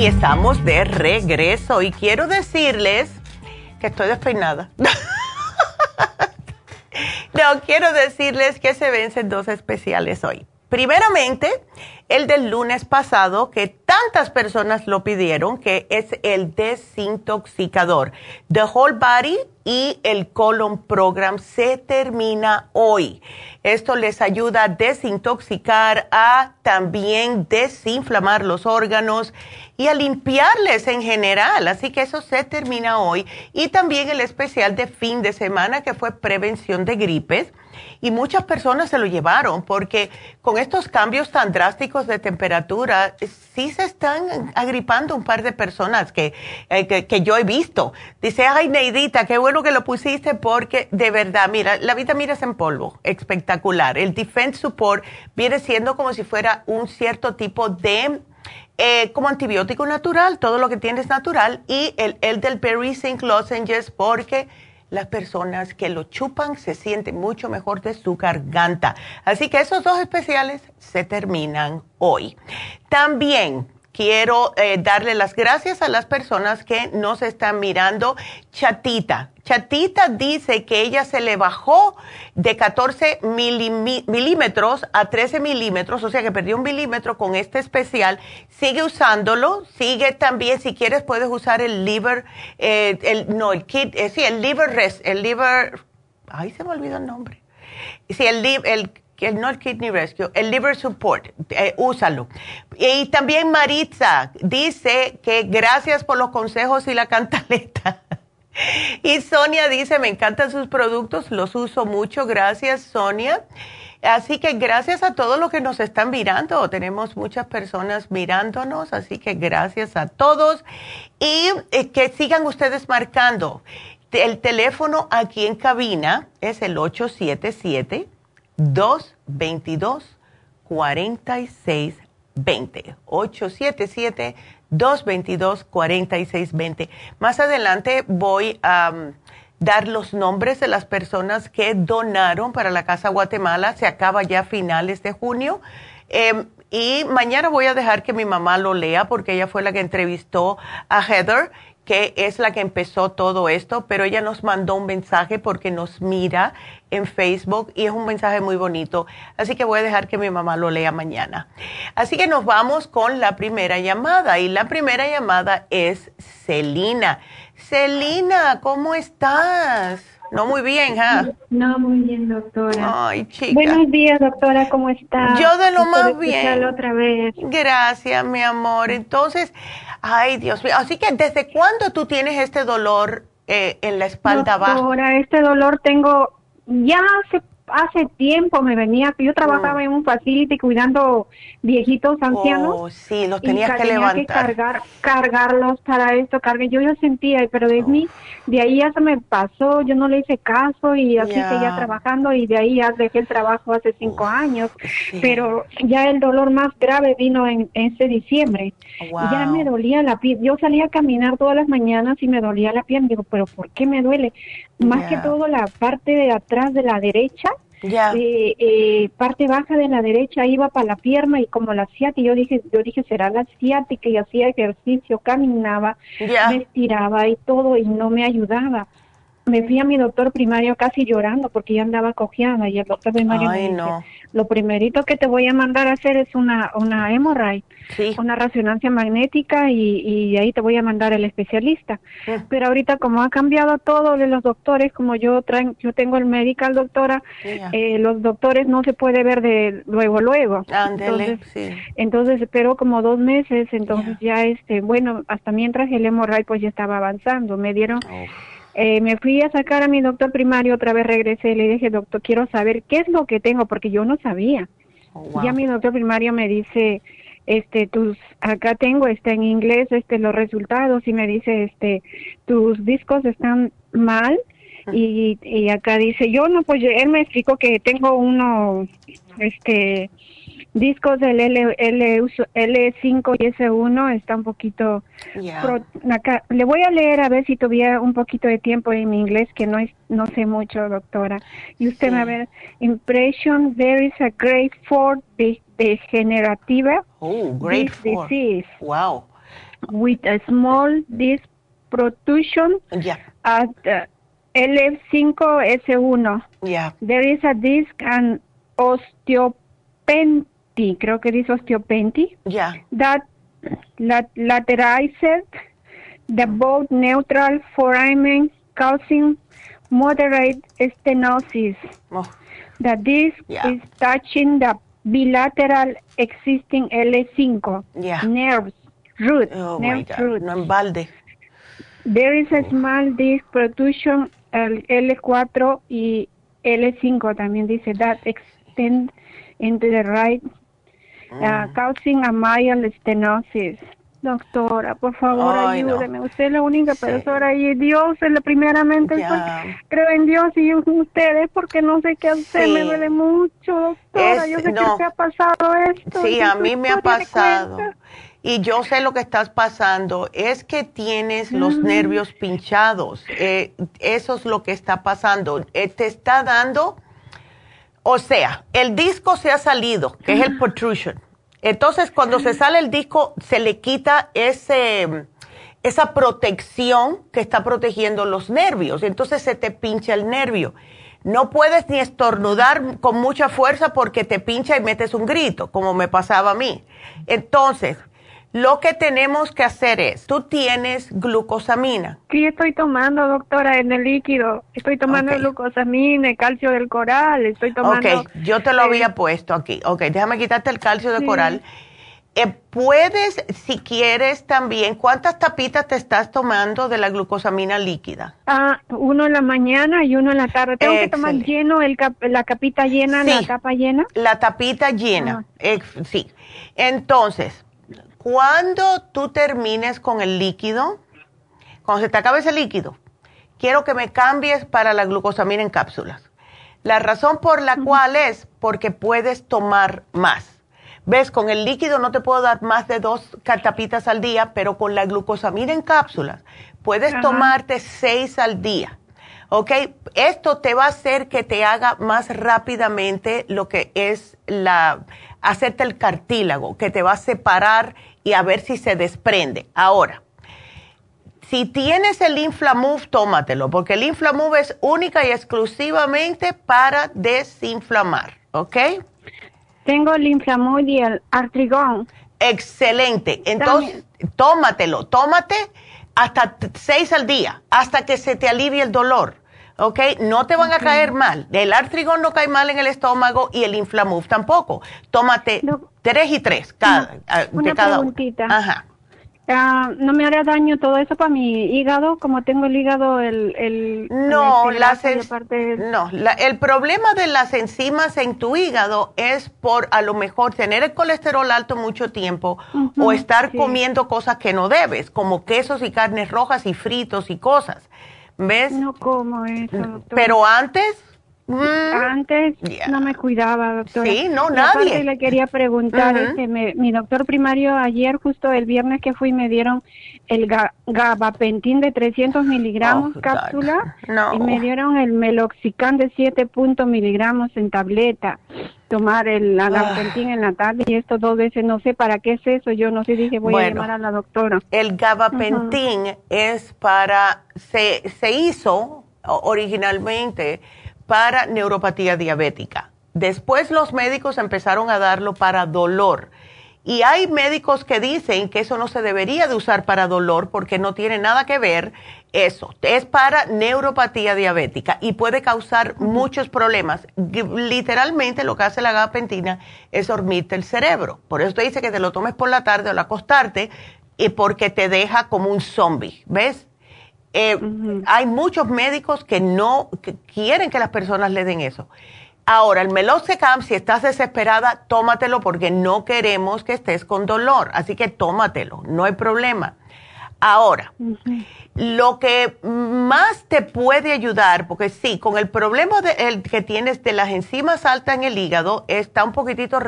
Y estamos de regreso y quiero decirles que estoy despeinada. no, quiero decirles que se vencen dos especiales hoy. Primeramente, el del lunes pasado, que tantas personas lo pidieron, que es el desintoxicador. The Whole Body y el Colon Program se termina hoy. Esto les ayuda a desintoxicar, a también desinflamar los órganos y a limpiarles en general. Así que eso se termina hoy. Y también el especial de fin de semana que fue prevención de gripes y muchas personas se lo llevaron porque con estos cambios tan drásticos de temperatura, sí se están agripando un par de personas que, eh, que, yo he visto. Dice, ay Neidita, qué bueno que lo pusiste porque de verdad, mira, la vitamina es en polvo, espectacular. El Defense Support viene siendo como si fuera un cierto tipo de eh, como antibiótico natural, todo lo que tiene es natural, y el, el del Berry Zinc Lozenges porque las personas que lo chupan se sienten mucho mejor de su garganta. Así que esos dos especiales se terminan hoy. También quiero eh, darle las gracias a las personas que nos están mirando. Chatita. Chatita dice que ella se le bajó de 14 milímetros a 13 milímetros, o sea que perdió un milímetro con este especial. Sigue usándolo, sigue también, si quieres puedes usar el liver, eh, el, no, el kit, eh, sí, el liver rest, el liver, ay se me olvidó el nombre. Sí, el, el el Kidney Rescue, el Liver Support, eh, úsalo. Y también Maritza dice que gracias por los consejos y la cantaleta. Y Sonia dice, me encantan sus productos, los uso mucho, gracias Sonia. Así que gracias a todos los que nos están mirando, tenemos muchas personas mirándonos, así que gracias a todos y eh, que sigan ustedes marcando. El teléfono aquí en cabina es el 877. 222 4620 877 222 4620 Más adelante voy a um, dar los nombres de las personas que donaron para la Casa Guatemala. Se acaba ya a finales de junio. Em, y mañana voy a dejar que mi mamá lo lea porque ella fue la que entrevistó a Heather que es la que empezó todo esto, pero ella nos mandó un mensaje porque nos mira en Facebook y es un mensaje muy bonito. Así que voy a dejar que mi mamá lo lea mañana. Así que nos vamos con la primera llamada y la primera llamada es Celina. Celina, ¿cómo estás? No muy bien, ¿ah? No muy bien, doctora. Ay, chica. Buenos días, doctora, ¿cómo está? Yo de lo más bien. otra vez. Gracias, mi amor. Entonces, Ay, Dios mío. Así que, ¿desde cuándo tú tienes este dolor eh, en la espalda baja? Ahora, este dolor tengo ya hace hace tiempo me venía, yo trabajaba mm. en un facility cuidando viejitos ancianos. Oh, sí, los tenías que levantar. que cargar, cargarlos para esto, cargué. Yo ya sentía, pero de mí, de ahí ya se me pasó, yo no le hice caso y así seguía trabajando y de ahí ya dejé el trabajo hace cinco años. Pero ya el dolor más grave vino en, ese diciembre. Ya me dolía la piel. Yo salía a caminar todas las mañanas y me dolía la piel. Digo, pero ¿por qué me duele? Más que todo la parte de atrás de la derecha eh, eh, parte baja de la derecha iba para la pierna y como la ciática, yo dije, yo dije, será la ciática y hacía ejercicio, caminaba, me estiraba y todo y no me ayudaba me fui a mi doctor primario casi llorando porque ya andaba cojeada y el doctor primario me dice, lo primerito que te voy a mandar a hacer es una, una hemorragia, una resonancia magnética y, y ahí te voy a mandar el especialista. Pero ahorita como ha cambiado todo de los doctores, como yo traen, yo tengo el medical doctora, eh, los doctores no se puede ver de luego luego. entonces, sí. entonces esperó como dos meses, entonces ya. este, bueno, hasta mientras el hemorragia pues ya estaba avanzando, me dieron... Eh, me fui a sacar a mi doctor primario, otra vez regresé y le dije, doctor, quiero saber qué es lo que tengo, porque yo no sabía. Oh, ya mi doctor primario me dice, este, tus, acá tengo, está en inglés, este, los resultados y me dice, este, tus discos están mal y, y acá dice, yo no, pues él me explicó que tengo uno, este, discos del L, L, L5 y S1 está un poquito acá, le voy a leer a ver si tuviera un poquito de tiempo en mi inglés que no es no sé mucho doctora. Y usted me va a ver impression there is a grade 4 de, degenerativa oh grade 4 disease wow. With a small disc protrusion yeah. at uh, L5S1 yeah there is a disc and osteopenia creo que dice osteopenia. Yeah. That laterized the both neutral foramen causing moderate stenosis. Oh. The disc is touching the bilateral existing L5 yeah. nerves root. Oh nerve root. No en balde. There is a small disc protrusion L4 y L5 también dice that extend into the right uh, causing a mild stenosis. Doctora, por favor, ayúdeme. Usted es la única persona y Dios es la primeramente. Creo en Dios y ustedes porque no sé qué hacer. Me duele mucho, doctora. yo sé que te ha pasado esto. Sí, a mí me ha pasado. Y yo sé lo que estás pasando. Es que tienes los nervios pinchados. Eh, eso es lo que está pasando. Eh, te está dando o sea, el disco se ha salido, que es el protrusion. Entonces, cuando se sale el disco, se le quita ese, esa protección que está protegiendo los nervios. Entonces se te pincha el nervio. No puedes ni estornudar con mucha fuerza porque te pincha y metes un grito, como me pasaba a mí. Entonces, lo que tenemos que hacer es, tú tienes glucosamina. Sí, estoy tomando, doctora, en el líquido. Estoy tomando glucosamina, calcio del coral, estoy tomando... Ok, yo te lo había puesto aquí. Ok, déjame quitarte el calcio del coral. Eh, puedes, si quieres también, ¿cuántas tapitas te estás tomando de la glucosamina líquida? Ah, uno en la mañana y uno en la tarde. ¿Tengo que tomar lleno, el la capita llena, la tapa llena? La tapita llena, ah. sí. Entonces, cuando tú termines con el líquido, cuando se te acabe ese líquido, quiero que me cambies para la glucosamina en cápsulas. La razón por la cual es porque puedes tomar más. Ves, con el líquido no te puedo dar más de dos tapitas al día, pero con la glucosamina en cápsulas puedes tomarte seis al día. ¿Ok? Esto te va a hacer que te haga más rápidamente lo que es la, hacerte el cartílago, que te va a separar y a ver si se desprende. Ahora, si tienes el Inflamove, tómatelo, porque el Inflamove es única y exclusivamente para desinflamar, ¿ok? Tengo el Inflamove y el Artrigón. Excelente. Entonces, tómatelo, tómate hasta seis al día, hasta que se te alivie el dolor. ¿Ok? No te van a caer mal. El artrigón no cae mal en el estómago y el Inflamove tampoco. Tómate tres y tres cada, una, de cada preguntita. Ajá. Ah, no me hará daño todo eso para mi hígado, como tengo el hígado, el... el no, este no el problema de las enzimas en tu hígado es por a lo mejor tener el colesterol alto mucho tiempo o estar comiendo cosas que no debes, como quesos y carnes rojas y fritos y cosas. ¿Ves? No como eso. Pero antes Mm. Antes no me cuidaba, doctora. Sí, no, nadie. le quería preguntar, este, mi doctor primario ayer, justo el viernes que fui, me dieron el gabapentin de 300 miligramos oh, cápsula y me dieron el meloxicam de 7 miligramos en tableta. Tomar el ah. gabapentin en la tarde y esto dos veces, no sé para qué es eso, yo no sé, dije voy a llamar a la doctora. El gabapentin es para, se, se hizo originalmente para neuropatía diabética. Después los médicos empezaron a darlo para dolor. Y hay médicos que dicen que eso no se debería de usar para dolor porque no tiene nada que ver eso. Es para neuropatía diabética y puede causar muchos problemas. Literalmente lo que hace la gabapentina es dormirte el cerebro. Por eso te dice que te lo tomes por la tarde o al acostarte y porque te deja como un zombie. ¿Ves? Eh, hay muchos médicos que no quieren que las personas le den eso. Ahora, el Melocecam, si estás desesperada, tómatelo porque no queremos que estés con dolor. Así que tómatelo, no hay problema. Ahora, lo que más te puede ayudar, porque sí, con el problema de, que tienes de las enzimas altas en el hígado, está un poquitito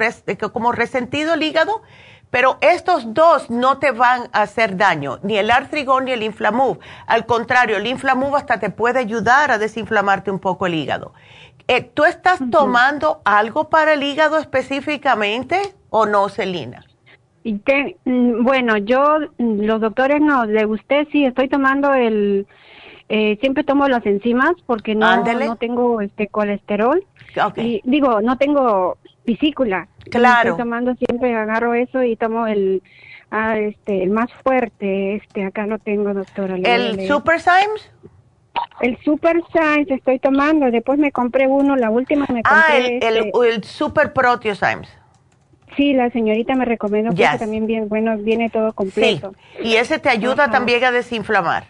como resentido el hígado, pero estos dos no te van a hacer daño, ni el artrigón ni el inflamuf. Al contrario, el inflamuf hasta te puede ayudar a desinflamarte un poco el hígado. Eh, ¿Tú estás tomando algo para el hígado específicamente o no, Celina? Mm, bueno, yo, mm, los doctores no, de usted sí, estoy tomando el, eh, siempre tomo las enzimas porque no, no tengo este colesterol. Y, digo, no tengo pisícula. Claro. Estoy tomando siempre, agarro eso y tomo el, ah, este, el más fuerte, este, acá lo tengo, doctora. ¿El Super Symes? El Super Symes estoy tomando, después me compré uno, la última me compré Ah, el, este Super Proteo Symes. Sí, la señorita me recomendó porque también bien, bueno, viene todo completo. Sí. Y ese te ayuda también a desinflamar.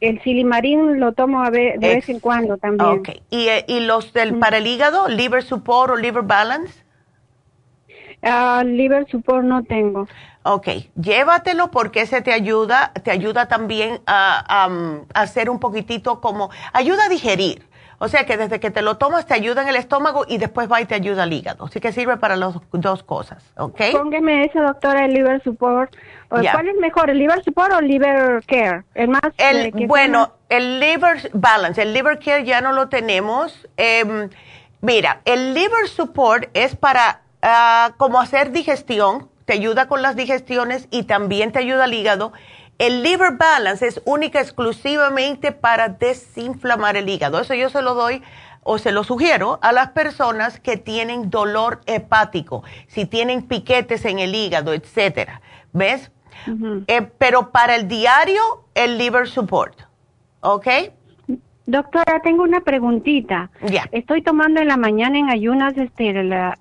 El silimarín lo tomo a ver, de vez en cuando también. Okay. ¿Y, eh, ¿Y, los del mm. para el hígado, liver support o liver balance? Uh, liver support no tengo. Ok, llévatelo porque ese te ayuda, te ayuda también a, a hacer un poquitito como, ayuda a digerir. O sea que desde que te lo tomas te ayuda en el estómago y después va y te ayuda al hígado. Así que sirve para las dos cosas, ¿ok? Póngame ese, doctora, el liver support. ¿Cuál es mejor, el liver support o el liver care? El más... El, bueno, el liver balance, el liver care ya no lo tenemos. Em, mira, el liver support es para uh, como hacer digestión, te ayuda con las digestiones y también te ayuda al hígado el liver balance es única exclusivamente para desinflamar el hígado. Eso yo se lo doy o se lo sugiero a las personas que tienen dolor hepático, si tienen piquetes en el hígado, etcétera. ¿Ves? Eh, pero para el diario, el liver support. ¿Ok? Doctora, tengo una preguntita. Ya. Estoy tomando en la mañana en ayunas este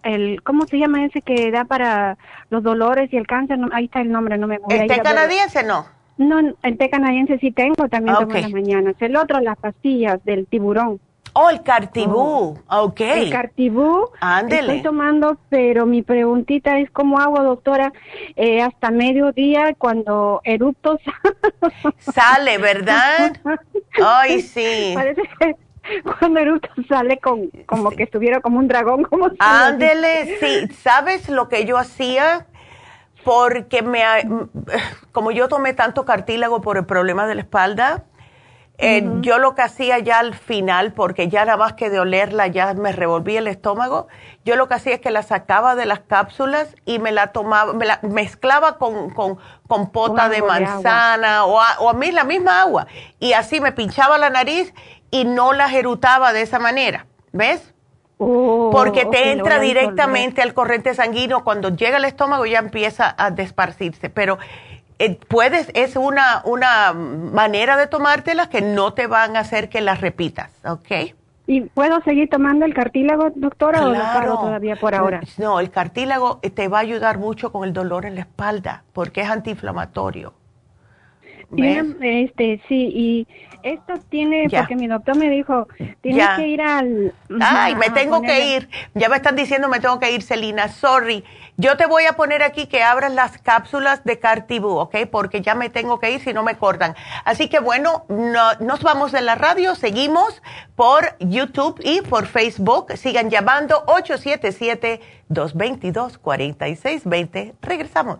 el, ¿cómo se llama ese que da para los dolores y el cáncer? ahí está el nombre, no me voy ¿Este canadiense no? No, el té canadiense sí tengo, también tomo en las mañanas. El otro, las pastillas del tiburón. Oh, el cartibú, oh. ok. El cartibú, Ándele. estoy tomando, pero mi preguntita es cómo hago, doctora, eh, hasta mediodía cuando eruptos. Sale, ¿verdad? Ay, sí. Parece que cuando eructo sale con, como que estuviera como un dragón, como Ándele, sí. ¿Sabes lo que yo hacía? porque me, como yo tomé tanto cartílago por el problema de la espalda, eh, yo lo que hacía ya al final, porque ya nada más que de olerla ya me revolvía el estómago, yo lo que hacía es que la sacaba de las cápsulas y me la tomaba, me la mezclaba con, con, con pota de manzana o a, o a mí la misma agua. Y así me pinchaba la nariz y no la jerutaba de esa manera. ¿Ves? Oh, porque te entra directamente al corriente sanguíneo. Cuando llega al estómago ya empieza a desparcirse. Pero eh, puedes, es una, una manera de tomártelas que no te van a hacer que las repitas, ¿ok? ¿Y puedo seguir tomando el cartílago, doctora, o lo paro todavía por ahora? No, el cartílago te va a ayudar mucho con el dolor en la espalda porque es antiinflamatorio. este, sí, y esto tiene, porque mi doctor me dijo, tienes que ir al... Ay, me tengo que ir. Ya me están diciendo me tengo que ir, Celina, sorry. Yo te voy a poner aquí que abras las cápsulas de Cartibú, ¿ok? Porque ya me tengo que ir si no me cortan. Así que bueno, no, nos vamos de la radio, seguimos por YouTube y por Facebook. Sigan llamando 877-222-4620. Regresamos.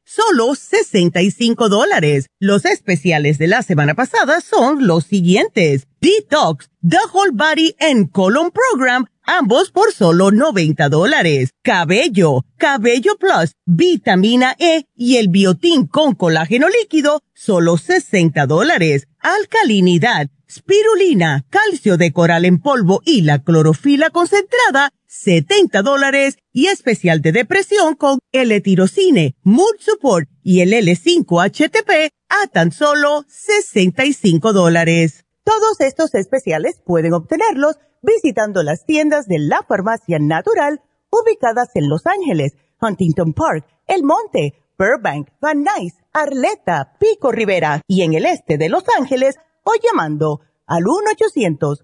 solo 65 dólares. Los especiales de la semana pasada son los siguientes. Detox, The Whole Body and Colon Program, ambos por solo 90 dólares. Cabello, Cabello Plus, Vitamina E y el Biotín con colágeno líquido, solo 60 dólares. Alcalinidad, Spirulina, Calcio de coral en polvo y la clorofila concentrada, 70 dólares y especial de depresión con el etirocine, Mood Support y el L5-HTP a tan solo 65 dólares. Todos estos especiales pueden obtenerlos visitando las tiendas de la farmacia natural ubicadas en Los Ángeles, Huntington Park, El Monte, Burbank, Van Nuys, Arleta, Pico Rivera y en el este de Los Ángeles o llamando al 1 800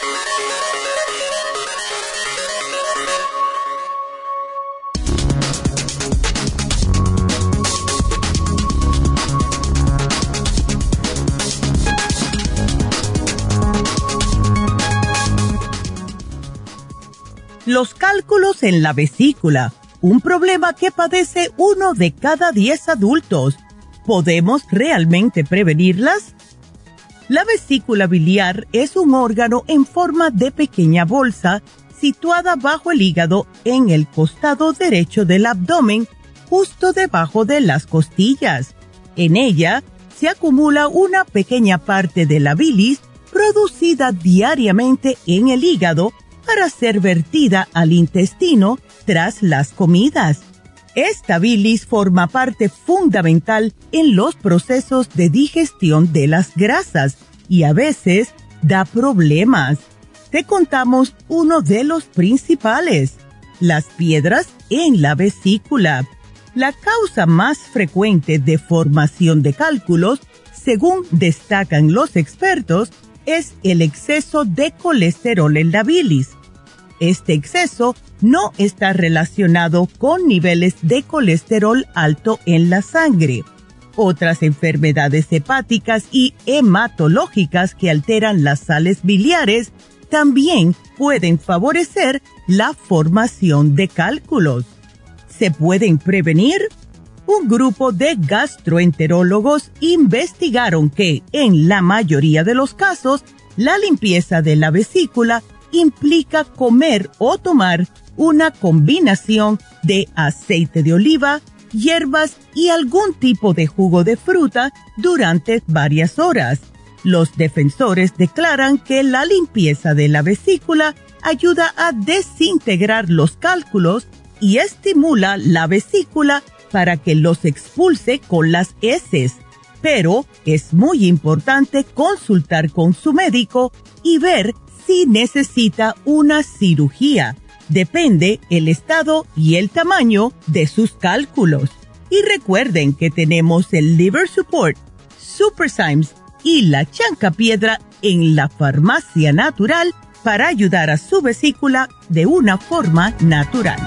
Los cálculos en la vesícula, un problema que padece uno de cada diez adultos. ¿Podemos realmente prevenirlas? La vesícula biliar es un órgano en forma de pequeña bolsa situada bajo el hígado en el costado derecho del abdomen, justo debajo de las costillas. En ella se acumula una pequeña parte de la bilis producida diariamente en el hígado para ser vertida al intestino tras las comidas. Esta bilis forma parte fundamental en los procesos de digestión de las grasas y a veces da problemas. Te contamos uno de los principales, las piedras en la vesícula. La causa más frecuente de formación de cálculos, según destacan los expertos, es el exceso de colesterol en la bilis. Este exceso no está relacionado con niveles de colesterol alto en la sangre. Otras enfermedades hepáticas y hematológicas que alteran las sales biliares también pueden favorecer la formación de cálculos. ¿Se pueden prevenir? Un grupo de gastroenterólogos investigaron que, en la mayoría de los casos, la limpieza de la vesícula implica comer o tomar una combinación de aceite de oliva, hierbas y algún tipo de jugo de fruta durante varias horas. Los defensores declaran que la limpieza de la vesícula ayuda a desintegrar los cálculos y estimula la vesícula para que los expulse con las heces. Pero es muy importante consultar con su médico y ver si necesita una cirugía. Depende el estado y el tamaño de sus cálculos. Y recuerden que tenemos el Liver Support, Super Symes y la Chanca Piedra en la farmacia natural para ayudar a su vesícula de una forma natural.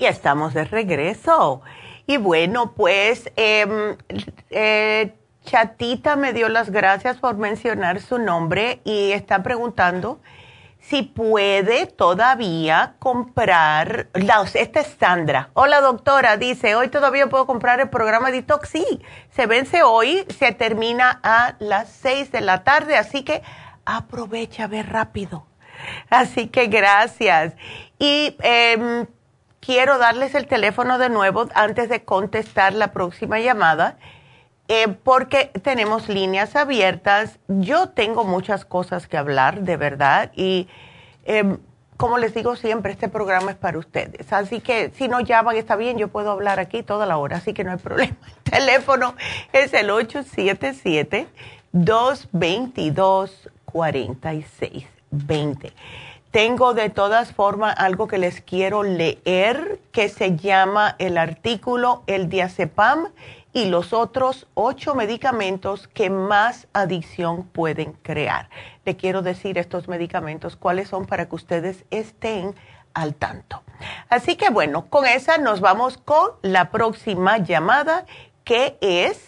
Y estamos de regreso. Y bueno, pues em, eh, Chatita me dio las gracias por mencionar su nombre y está preguntando si puede todavía comprar, esta es Sandra. Hola doctora, dice, hoy todavía puedo comprar el programa Detox. Sí, se vence hoy, se termina a las 6 de la tarde, así que aprovecha, ve rápido. Así que gracias. Y eh, quiero darles el teléfono de nuevo antes de contestar la próxima llamada, eh, porque tenemos líneas abiertas. Yo tengo muchas cosas que hablar, de verdad, y em, como les digo siempre, este programa es para ustedes. Así que si no llaman, está bien, yo puedo hablar aquí toda la hora, así que no hay problema. El teléfono es el 877-222-4620. Tengo de todas formas algo que les quiero leer que se llama el artículo El diazepam y los otros ocho medicamentos que más adicción pueden crear. Le quiero decir estos medicamentos cuáles son para que ustedes estén al tanto. Así que bueno, con esa nos vamos con la próxima llamada que es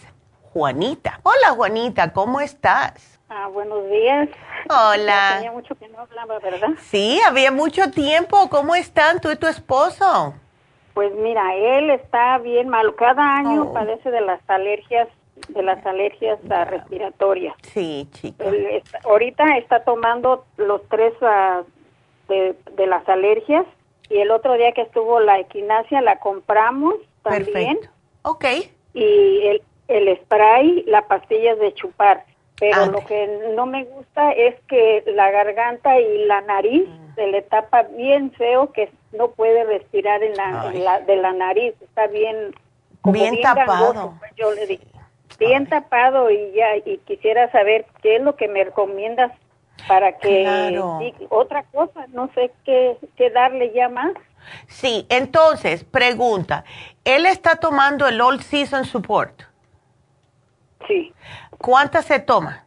Juanita. Hola Juanita, ¿cómo estás? Ah, buenos días. Hola. tenía mucho que no hablaba, ¿verdad? Sí, había mucho tiempo. ¿Cómo están tú y tu esposo? Pues mira, él está bien malo. Cada año Oh. padece de las alergias, de las alergias respiratorias. Sí, chica. Él está- ahorita está tomando los tres ah, de, de las alergias y el otro día que estuvo la equinacia la compramos también Perfecto. Ok. y el, el spray, la pastilla de chupar. Pero Ande. lo que no me gusta es que la garganta y la nariz Mm. se le tapa bien feo que no puede respirar en la, en la- de la nariz. Está bien como Bien bien, tapado. gangoso, pues, yo le dije. Bien tapado y ya y quisiera saber qué es lo que me recomiendas para que Claro. sí, otra cosa, no sé qué, qué darle ya más. Sí, entonces, pregunta. Él está tomando el All Season Support. Sí. ¿Cuántas se toma?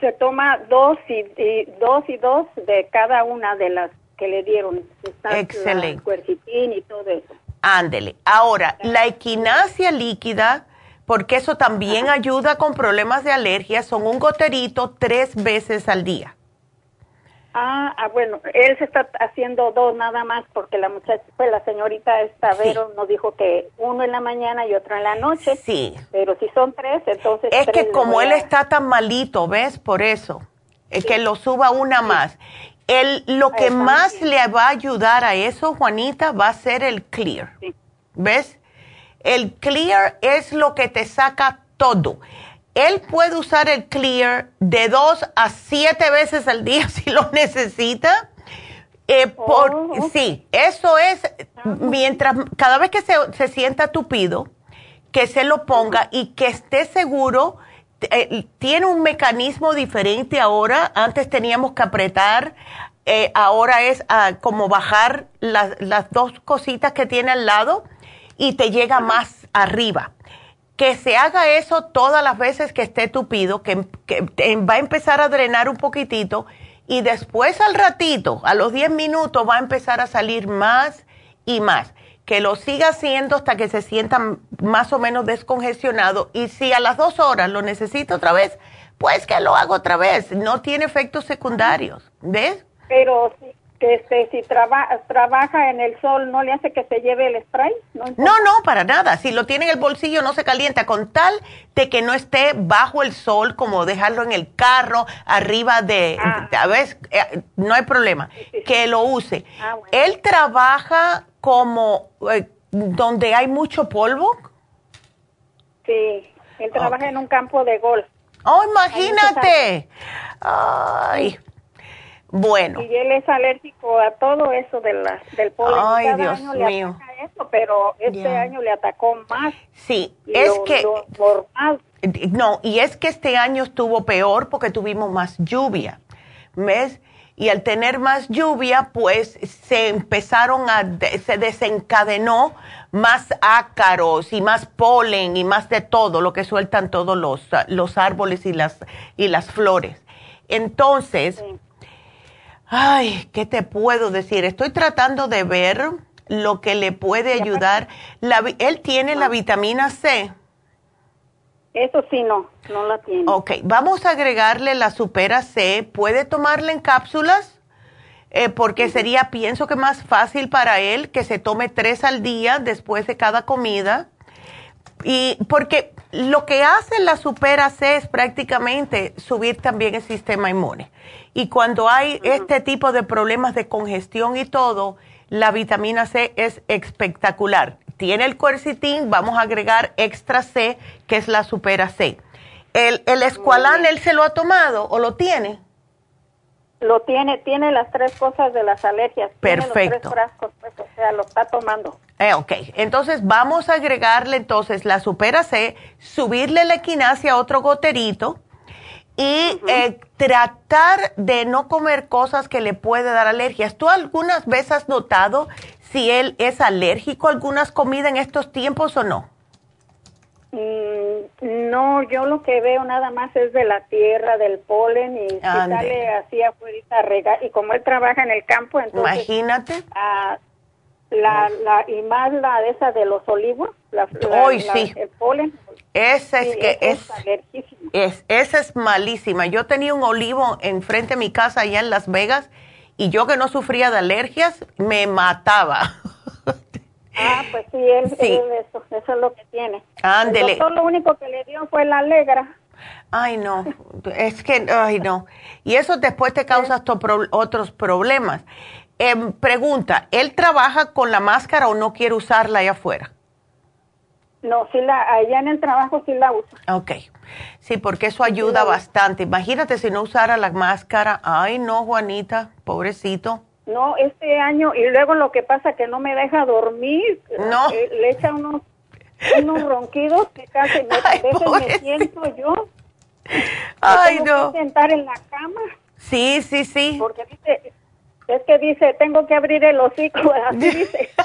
Se toma dos y, y dos y dos de cada una de las que le dieron. Excelente. Cuercitín y todo eso. Ándele. Ahora, la equinacia líquida, porque eso también ayuda con problemas de alergia, son un goterito tres veces al día. Ah, ah, bueno, él se está haciendo dos nada más porque la muchacha, pues la señorita esta Sí. Vero nos dijo que uno en la mañana y otro en la noche. Sí. Pero si son tres, entonces Es tres que como él está tan malito, ¿ves? Por eso. que lo suba una más. El, lo que más le va a ayudar a eso, Juanita, va a ser el clear. ¿Ves? El clear es lo que te saca todo. Él puede usar el clear de dos a siete veces al día si lo necesita. Eh, por, oh. Sí, eso es mientras, cada vez que se, se sienta tupido, que se lo ponga y que esté seguro eh, tiene un mecanismo diferente ahora. Antes teníamos que apretar, eh, ahora es ah, como bajar las, las dos cositas que tiene al lado y te llega más arriba. Que se haga eso todas las veces que esté tupido, que, va a empezar a drenar un poquitito y después al ratito, a los 10 minutos, va a empezar a salir más y más que lo siga haciendo hasta que se sienta más o menos descongestionado y si a las dos horas lo necesita otra vez, pues que lo haga otra vez. No tiene efectos secundarios, ¿ves? Pero que este, si trabaja en el sol, ¿no le hace que se lleve el spray? No, no, para nada. Si lo tiene en el bolsillo, no se calienta. Con tal de que no esté bajo el sol, como dejarlo en el carro, arriba de... Ah. A veces, eh, no hay problema. Que lo use. Ah, Él trabaja como eh, donde hay mucho polvo. Sí, él trabaja en un campo de golf. Oh, imagínate. Ay, bueno. Y él es alérgico a todo eso de la, del polen. Ay, Dios mío. eso, pero este año le atacó más. Sí, es que... No, y es que este año estuvo peor porque tuvimos más lluvia. ¿Ves? y al tener más lluvia, pues se empezaron a, se desencadenó más ácaros y más polen y más de todo lo que sueltan todos los, los árboles y las, y las flores. Entonces, ay, ¿qué te puedo decir? Estoy tratando de ver lo que le puede ayudar. La, él tiene la vitamina C. Eso sí, no, no la tiene. Ok, vamos a agregarle la supera C. ¿Puede tomarla en cápsulas? Eh, porque sería, pienso que más fácil para él que se tome tres al día después de cada comida. Y porque lo que hace la supera C es prácticamente subir también el sistema inmune. Y cuando hay este tipo de problemas de congestión y todo, la vitamina C es espectacular tiene el cuercitín, vamos a agregar extra C, que es la supera C. ¿El, el escualán él se lo ha tomado o lo tiene? Lo tiene, tiene las tres cosas de las alergias. Perfecto. Tiene los tres frascos, pues, o sea, lo está tomando. Eh, ok, entonces vamos a agregarle entonces la supera C, subirle la equinacia a otro goterito y eh, tratar de no comer cosas que le puede dar alergias. ¿Tú algunas veces has notado si él es alérgico a algunas comidas en estos tiempos o no? Mm, no, yo lo que veo nada más es de la tierra, del polen y si sale así afuera y como él trabaja en el campo, entonces... Imagínate. Ah, la, la, y más la de esa de los olivos, la, sí. el polen. Esa es que es, es, esa es malísima. Yo tenía un olivo enfrente de mi casa allá en Las Vegas y yo que no sufría de alergias, me mataba. Ah, pues sí, él, eso, eso, es lo que tiene. Ándele. lo único que le dio fue la alegra. Ay, no, es que, ay, no. Y eso después te causa otros problemas. Em, pregunta, ¿él trabaja con la máscara o no quiere usarla allá afuera? No, sí la, allá en el trabajo sí la usa. Ok, sí, porque eso ayuda bastante. Imagínate si no usara la máscara. Ay, no, Juanita, pobrecito. No, este año, y luego lo que pasa que no me deja dormir. No. Eh, le echa unos, unos ronquidos que casi me, Ay, me siento yo. Ay, no. Que sentar en la cama. Sí, sí, sí. Porque dice, es que dice, tengo que abrir el hocico, así dice.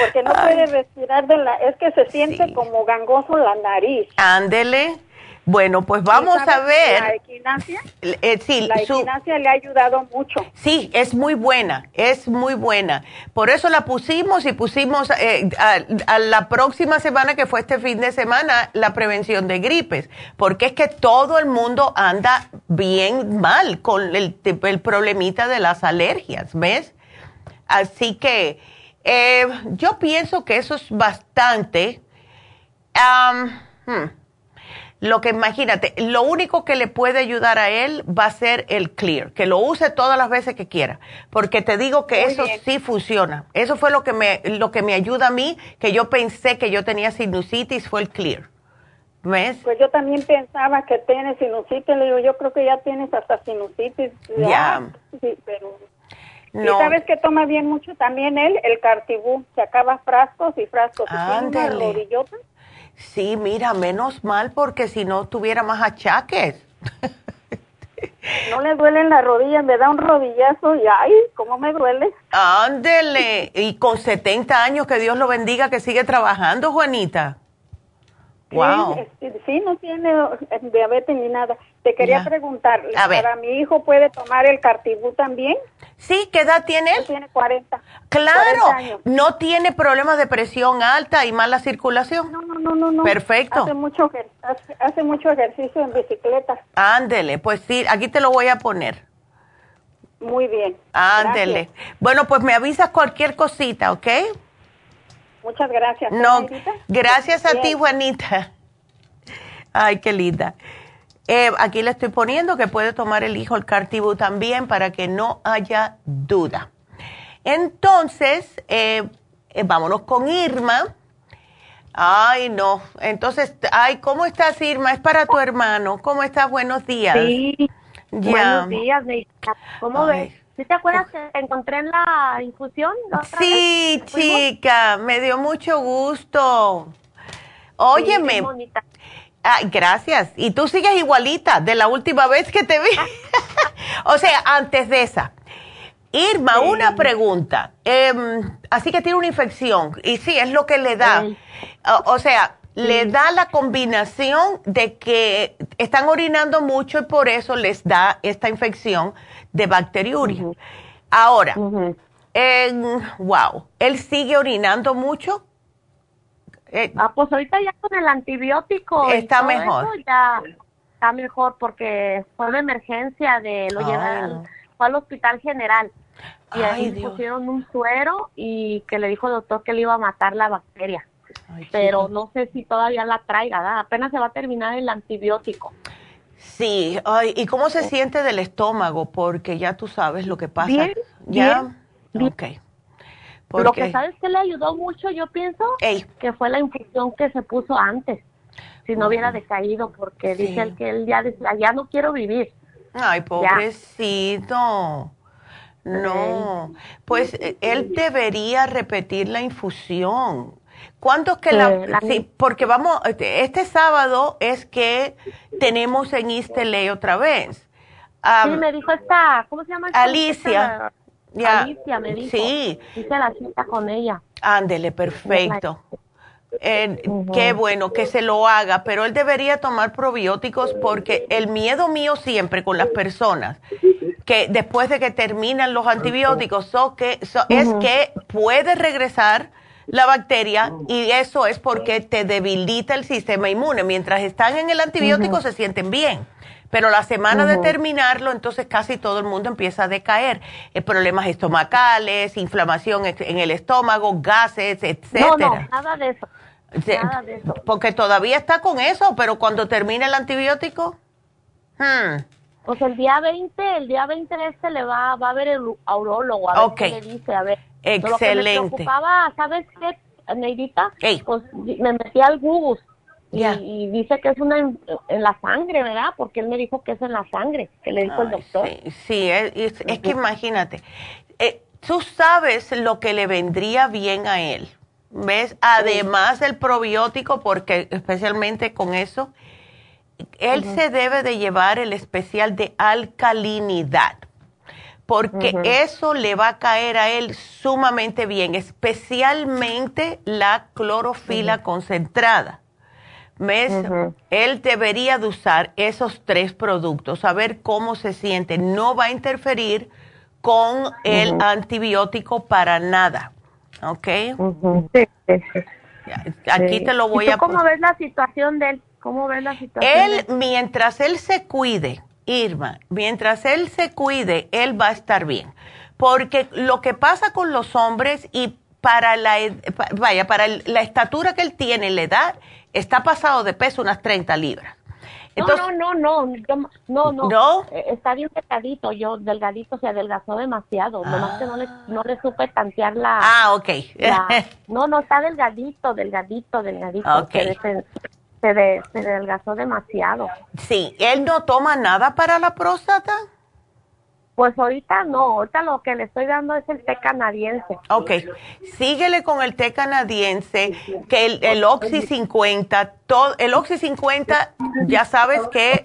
porque no puede respirar de la, es que se siente como gangoso la nariz. Ándele. Bueno, pues vamos a ver. La equinacia, eh, sí, la equinacia le ha ayudado mucho. Sí, es muy buena, es muy buena. Por eso la pusimos y pusimos eh, a, la próxima semana, que fue este fin de semana, la prevención de gripes. Porque es que todo el mundo anda bien mal con el, el problemita de las alergias, ¿ves? Así que eh, yo pienso que eso es bastante. Hmm. Lo que imagínate, lo único que le puede ayudar a él va a ser el clear, que lo use todas las veces que quiera, porque te digo que eso sí funciona. Eso fue lo que me lo que me ayuda a mí, que yo pensé que yo tenía sinusitis fue el clear. ¿Ves? Pues yo también pensaba que tienes sinusitis, le digo, yo creo que ya tienes hasta sinusitis. Ya. Sí, pero y sabes que toma bien mucho también él, el cartibú, se acaba frascos y frascos. ¿Y Sí, mira, menos mal porque si no tuviera más achaques. No le duelen las rodillas, me da un rodillazo y ay, ¿cómo me duele? Ándele, y con 70 años, que Dios lo bendiga, que sigue trabajando, Juanita. Wow. Sí, no tiene eh, diabetes ni nada. Te quería preguntar, ¿para mi hijo puede tomar el cartibú también? Sí, ¿qué edad tiene él? tiene 40. Claro, no tiene problemas de presión alta y mala circulación. No, no, no, no. Perfecto. Hace mucho, hace, mucho ejercicio en bicicleta. Ándele, pues sí, aquí te lo voy a poner. Muy bien. Ándele. Bueno, pues me avisas cualquier cosita, ¿ok? Muchas gracias. No, gracias a ti, Juanita. Ay, qué linda. Eh, aquí le estoy poniendo que puede tomar el hijo el Cartibú también para que no haya duda. Entonces, eh, eh, vámonos con Irma. Ay, no. Entonces, ay, ¿cómo estás, Irma? Es para tu hermano. ¿Cómo estás? Buenos días. Sí. Buenos días, ¿Cómo ves? ¿Sí te acuerdas que te encontré en la infusión? sí, chica, me dio mucho gusto. Óyeme. Gracias. Y tú sigues igualita de la última vez que te vi. o sea, antes de esa. Irma, una pregunta. Em, así que tiene una infección. Y sí, es lo que le da. O, sea, le da la combinación de que están orinando mucho y por eso les da esta infección de bacteriuria. Ahora, wow, ¿él sigue orinando mucho? Eh, ah, pues ahorita ya con el antibiótico. Está mejor. ya está mejor porque fue de emergencia de lo llevaron, fue al hospital general y ahí pusieron un suero y que le dijo el doctor que le iba a matar la bacteria. pero no sé si todavía la traiga, apenas se va a terminar el antibiótico. Sí, Ay, ¿y cómo se siente del estómago? Porque ya tú sabes lo que pasa. Bien, ¿Ya? Bien, Lo que sabes que le ayudó mucho, yo pienso, que fue la infusión que se puso antes. Si no hubiera decaído, porque dice él que él ya decía, ya no quiero vivir. Ay, pobrecito. No, pues él debería repetir la infusión. ¿Cuánto es que la, Sí, porque vamos, este, este sábado es que tenemos en Isteley otra vez. sí, me dijo esta, ¿cómo se llama? Alicia. Alicia me dijo. Sí. Hice la cita con ella. Ándele, perfecto. Qué bueno que se lo haga, pero él debería tomar probióticos porque el miedo mío siempre con las personas que después de que terminan los antibióticos que, es que puede regresar la bacteria y eso es porque te debilita el sistema inmune. Mientras están en el antibiótico se sienten bien, pero la semana de terminarlo, entonces casi todo el mundo empieza a decaer. Eh, problemas estomacales, inflamación en el estómago, gases, etcétera. No, no, nada de eso. Nada de eso. Porque todavía está con eso, pero cuando termine el antibiótico... Hmm. Pues el día 20, el día 20 de este le va, va a ver el aurólogo, a ver qué le dice, a ver. Excelente. Lo que me preocupaba, ¿sabes qué, Neidita? Pues me metí al Google y, dice que es una en, la sangre, ¿verdad? Porque él me dijo que es en la sangre, que le dijo el doctor. Sí, es, que imagínate, eh, tú sabes lo que le vendría bien a él, ¿ves? Además del probiótico, porque especialmente con eso, él se debe de llevar el especial de alcalinidad porque eso le va a caer a él sumamente bien, especialmente la clorofila concentrada. ¿Ves? Él debería de usar esos tres productos, a ver cómo se siente. No va a interferir con el antibiótico para nada. ¿Ok? Sí, sí, Aquí te lo voy ¿Y a... ¿Cómo ves la situación de él? ¿Cómo ves la situación? Él, mientras él se cuide, Irma, mientras él se cuide, él va a estar bien. Porque lo que pasa con los hombres y para la, vaya, para la estatura que él tiene, la edad, está pasado de peso unas 30 libras. no, no, no, no, no, no. Eh, está bien delgadito, yo delgadito se adelgazó demasiado, nomás que no le, no le supe tantear la... Ah, ok. no, no, está delgadito, delgadito, delgadito. Ok. Se, se, se, se adelgazó demasiado. Sí, ¿él no toma nada para la próstata? Pues ahorita no, ahorita lo que le estoy dando es el té canadiense. Ok, síguele con el té canadiense, que el, el Oxy 50, todo, el Oxy 50, ya sabes que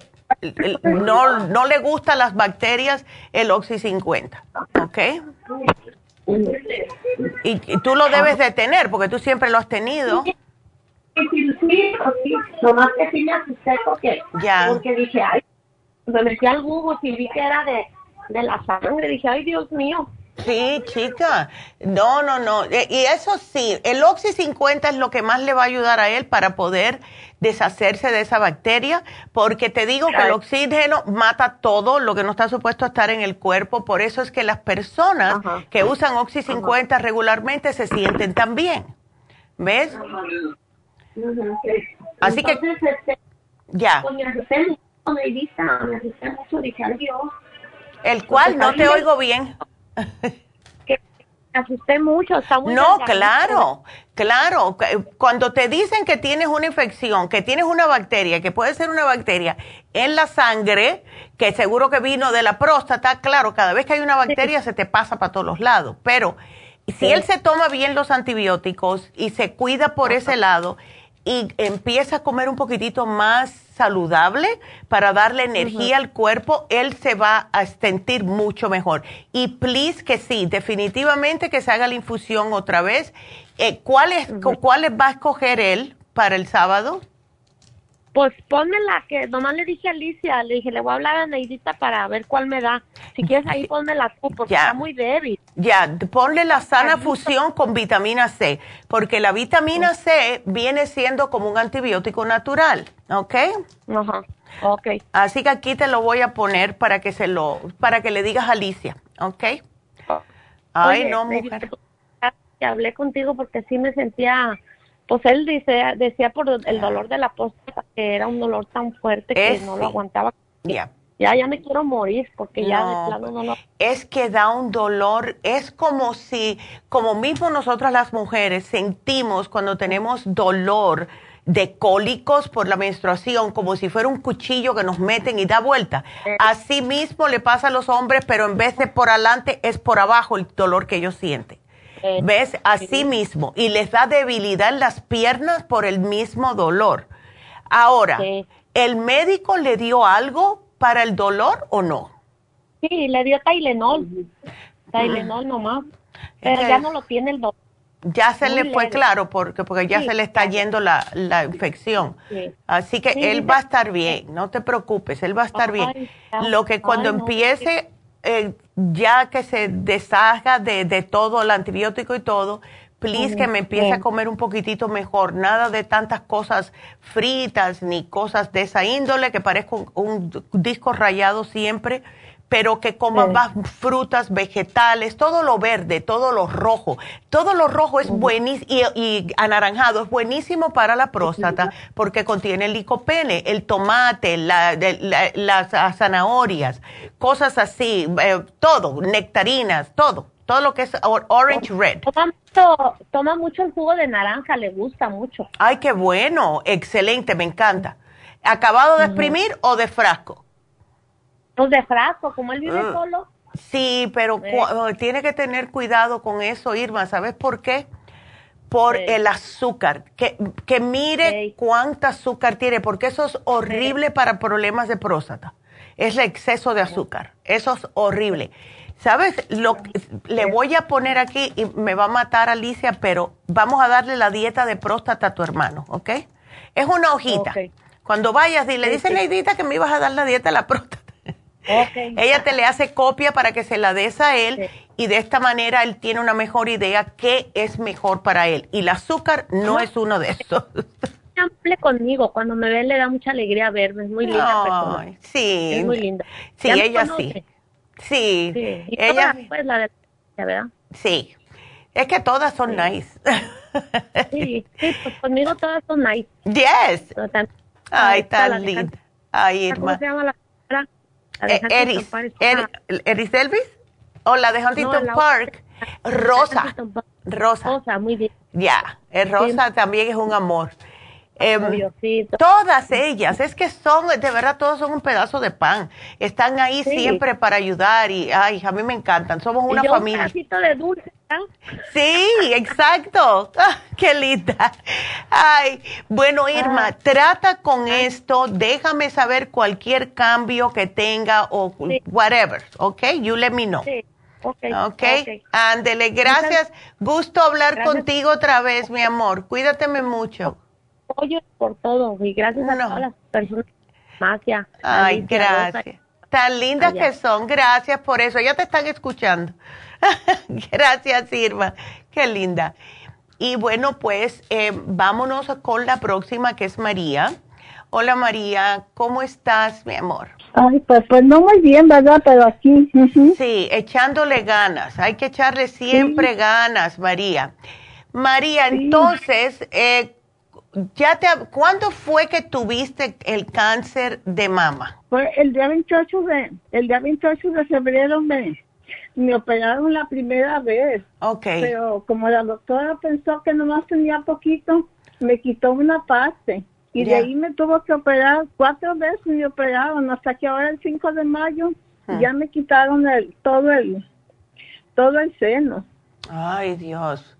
no, no le gustan las bacterias el Oxy 50, ¿ok? Y, y, tú lo debes de tener, porque tú siempre lo has tenido. Sí, sí, sí, nomás que sí me asusté porque, ya. porque dije, ay, me metí al Google y vi que era de de la sangre. Dije, ay, Dios mío. Sí, chica. No, no, no. Y eso sí, el Oxy 50 es lo que más le va a ayudar a él para poder deshacerse de esa bacteria, porque te digo que el oxígeno mata todo lo que no está supuesto a estar en el cuerpo. Por eso es que las personas que usan Oxy 50 regularmente se sienten tan bien. ¿Ves? Así que... Este, ya. Pues me asusté mucho, me asusté mucho, dije, ay, Dios. ¿El cual? No te oigo bien. que asusté mucho, está muy No, claro, claro. Cuando te dicen que tienes una infección, que tienes una bacteria, que puede ser una bacteria en la sangre, que seguro que vino de la próstata, claro, cada vez que hay una bacteria se te pasa para todos los lados. Pero si él se toma bien los antibióticos y se cuida por ese lado y empieza a comer un poquitito más saludable para darle energía al cuerpo, él se va a sentir mucho mejor. Y please que sí, definitivamente que se haga la infusión otra vez. Eh, ¿Cuáles ¿Cuáles va a escoger él para el sábado? Pues ponme la que nomás le dije a Alicia, le dije, le voy a hablar a Neidita para ver cuál me da. Si quieres ahí ponme la tú, porque está muy débil. Ya, ponle la sana fusión con vitamina C, porque la vitamina C viene siendo como un antibiótico natural, ¿ok? Ajá, ok. Así que aquí te lo voy a poner para que se lo, para que le digas a Alicia, ¿ok? Ay, Oye, no, mujer. Que hablé contigo porque sí me sentía pues él dice, decía por el dolor de la próstata que era un dolor tan fuerte que Es, no lo aguantaba. Ya. Ya, ya me quiero morir porque ya de plano no lo... Es que da un dolor, es como si, como mismo nosotras las mujeres sentimos cuando tenemos dolor de cólicos por la menstruación, como si fuera un cuchillo que nos meten y da vuelta. Así mismo le pasa a los hombres, pero en vez de por adelante es por abajo el dolor que ellos sienten. ¿Ves? Así mismo. Y les da debilidad en las piernas por el mismo dolor. Ahora, ¿el médico le dio algo para el dolor o no? Sí, le dio Tylenol. Tylenol nomás. Pero Es ya no lo tiene el doctor. Ya se Muy le fue leve. claro porque, porque ya Sí, se le está yendo la, la infección. Sí. Así que Sí, él va a estar bien, no te preocupes, él va a estar bien. Ay. Lo que cuando Ay, no. empiece, eh, ya que se deshaga de, de todo, el antibiótico y todo, please que me empiece bien. a comer un poquitito mejor. Nada de tantas cosas fritas ni cosas de esa índole que parezca un, un disco rayado siempre pero que comas Sí. más frutas, vegetales, todo lo verde, todo lo rojo. Todo lo rojo es buenísimo y, y anaranjado es buenísimo para la próstata porque contiene el licopene, el tomate, la- las ah, zanahorias, cosas así, eh, todo, nectarinas, todo, todo lo que es or- orange red. Toma mucho, toma mucho el jugo de naranja, le gusta mucho. Ay, qué bueno, excelente, me encanta. ¿Acabado de exprimir o de frasco? Pues de frasco, como él vive Ah. solo. Sí, pero cu- tiene que tener cuidado con eso, Irma. ¿Sabes por qué? Por el azúcar. Que, que mire cuánta azúcar tiene, porque eso es horrible para problemas de próstata. Es el exceso de azúcar. Eso es horrible. ¿Sabes? Lo, le voy a poner aquí y me va a matar Alicia, pero vamos a darle la dieta de próstata a tu hermano, ¿ok? Es una hojita. Cuando vayas, dile, Sí, dice. Neidita que me ibas a dar la dieta de la próstata. Ok. Ella te le hace copia para que se la des a él y de esta manera él tiene una mejor idea qué es mejor para él. Y el azúcar no es uno de esos. Hable conmigo, cuando me ve le da mucha alegría verme, es muy linda persona. Sí. Es muy linda. Sí, ella sí. Sí, Sí, y ella pues la de ¿verdad? sí. Es que todas son nice. Sí, sí, pues conmigo todas son nice. yes. Tan- Ay, tan linda. Ay, Irma. ¿Cómo se llama la señora? Eh, Eris, Eris Elvis o la de Huntington Park. Rosa. Rosa. Rosa, muy bien. Ya, Rosa también es un amor. Em, todas ellas, es que son, de verdad, todos son un pedazo de pan. Están ahí siempre para ayudar y, ay, a mí me encantan. Somos una familia. Un de dulce. Sí, exacto. Ah, qué linda. Ay, bueno, Irma, ah. trata con esto. Déjame saber cualquier cambio que tenga o whatever, ¿ok? You let me know. Sí. Okay, ok. Ándele, gracias. Gusto hablar contigo otra vez, mi amor. Cuídateme mucho. Oye, por todo y gracias a todas las personas. Ay, gracias. Tan lindas que son. Gracias por eso. Ya te están escuchando. gracias, Irma. Qué linda. Y bueno, pues eh, vámonos con la próxima, que es María. Hola, María. ¿Cómo estás, mi amor? Ay, pues, pues no muy bien, ¿verdad? Pero aquí. Sí, echándole ganas. Hay que echarle siempre ganas, María. María, entonces, eh, ya te, ¿cuándo fue que tuviste el cáncer de mama? Fue el día 28 de, el día 28 de febrero me, me operaron la primera vez. Ok. Pero como la doctora pensó que nomás tenía poquito, me quitó una parte. Y de ahí me tuvo que operar, cuatro veces me operaron, hasta que ahora el 5 de mayo ah. ya me quitaron el, todo el, todo el seno. Ay, Dios.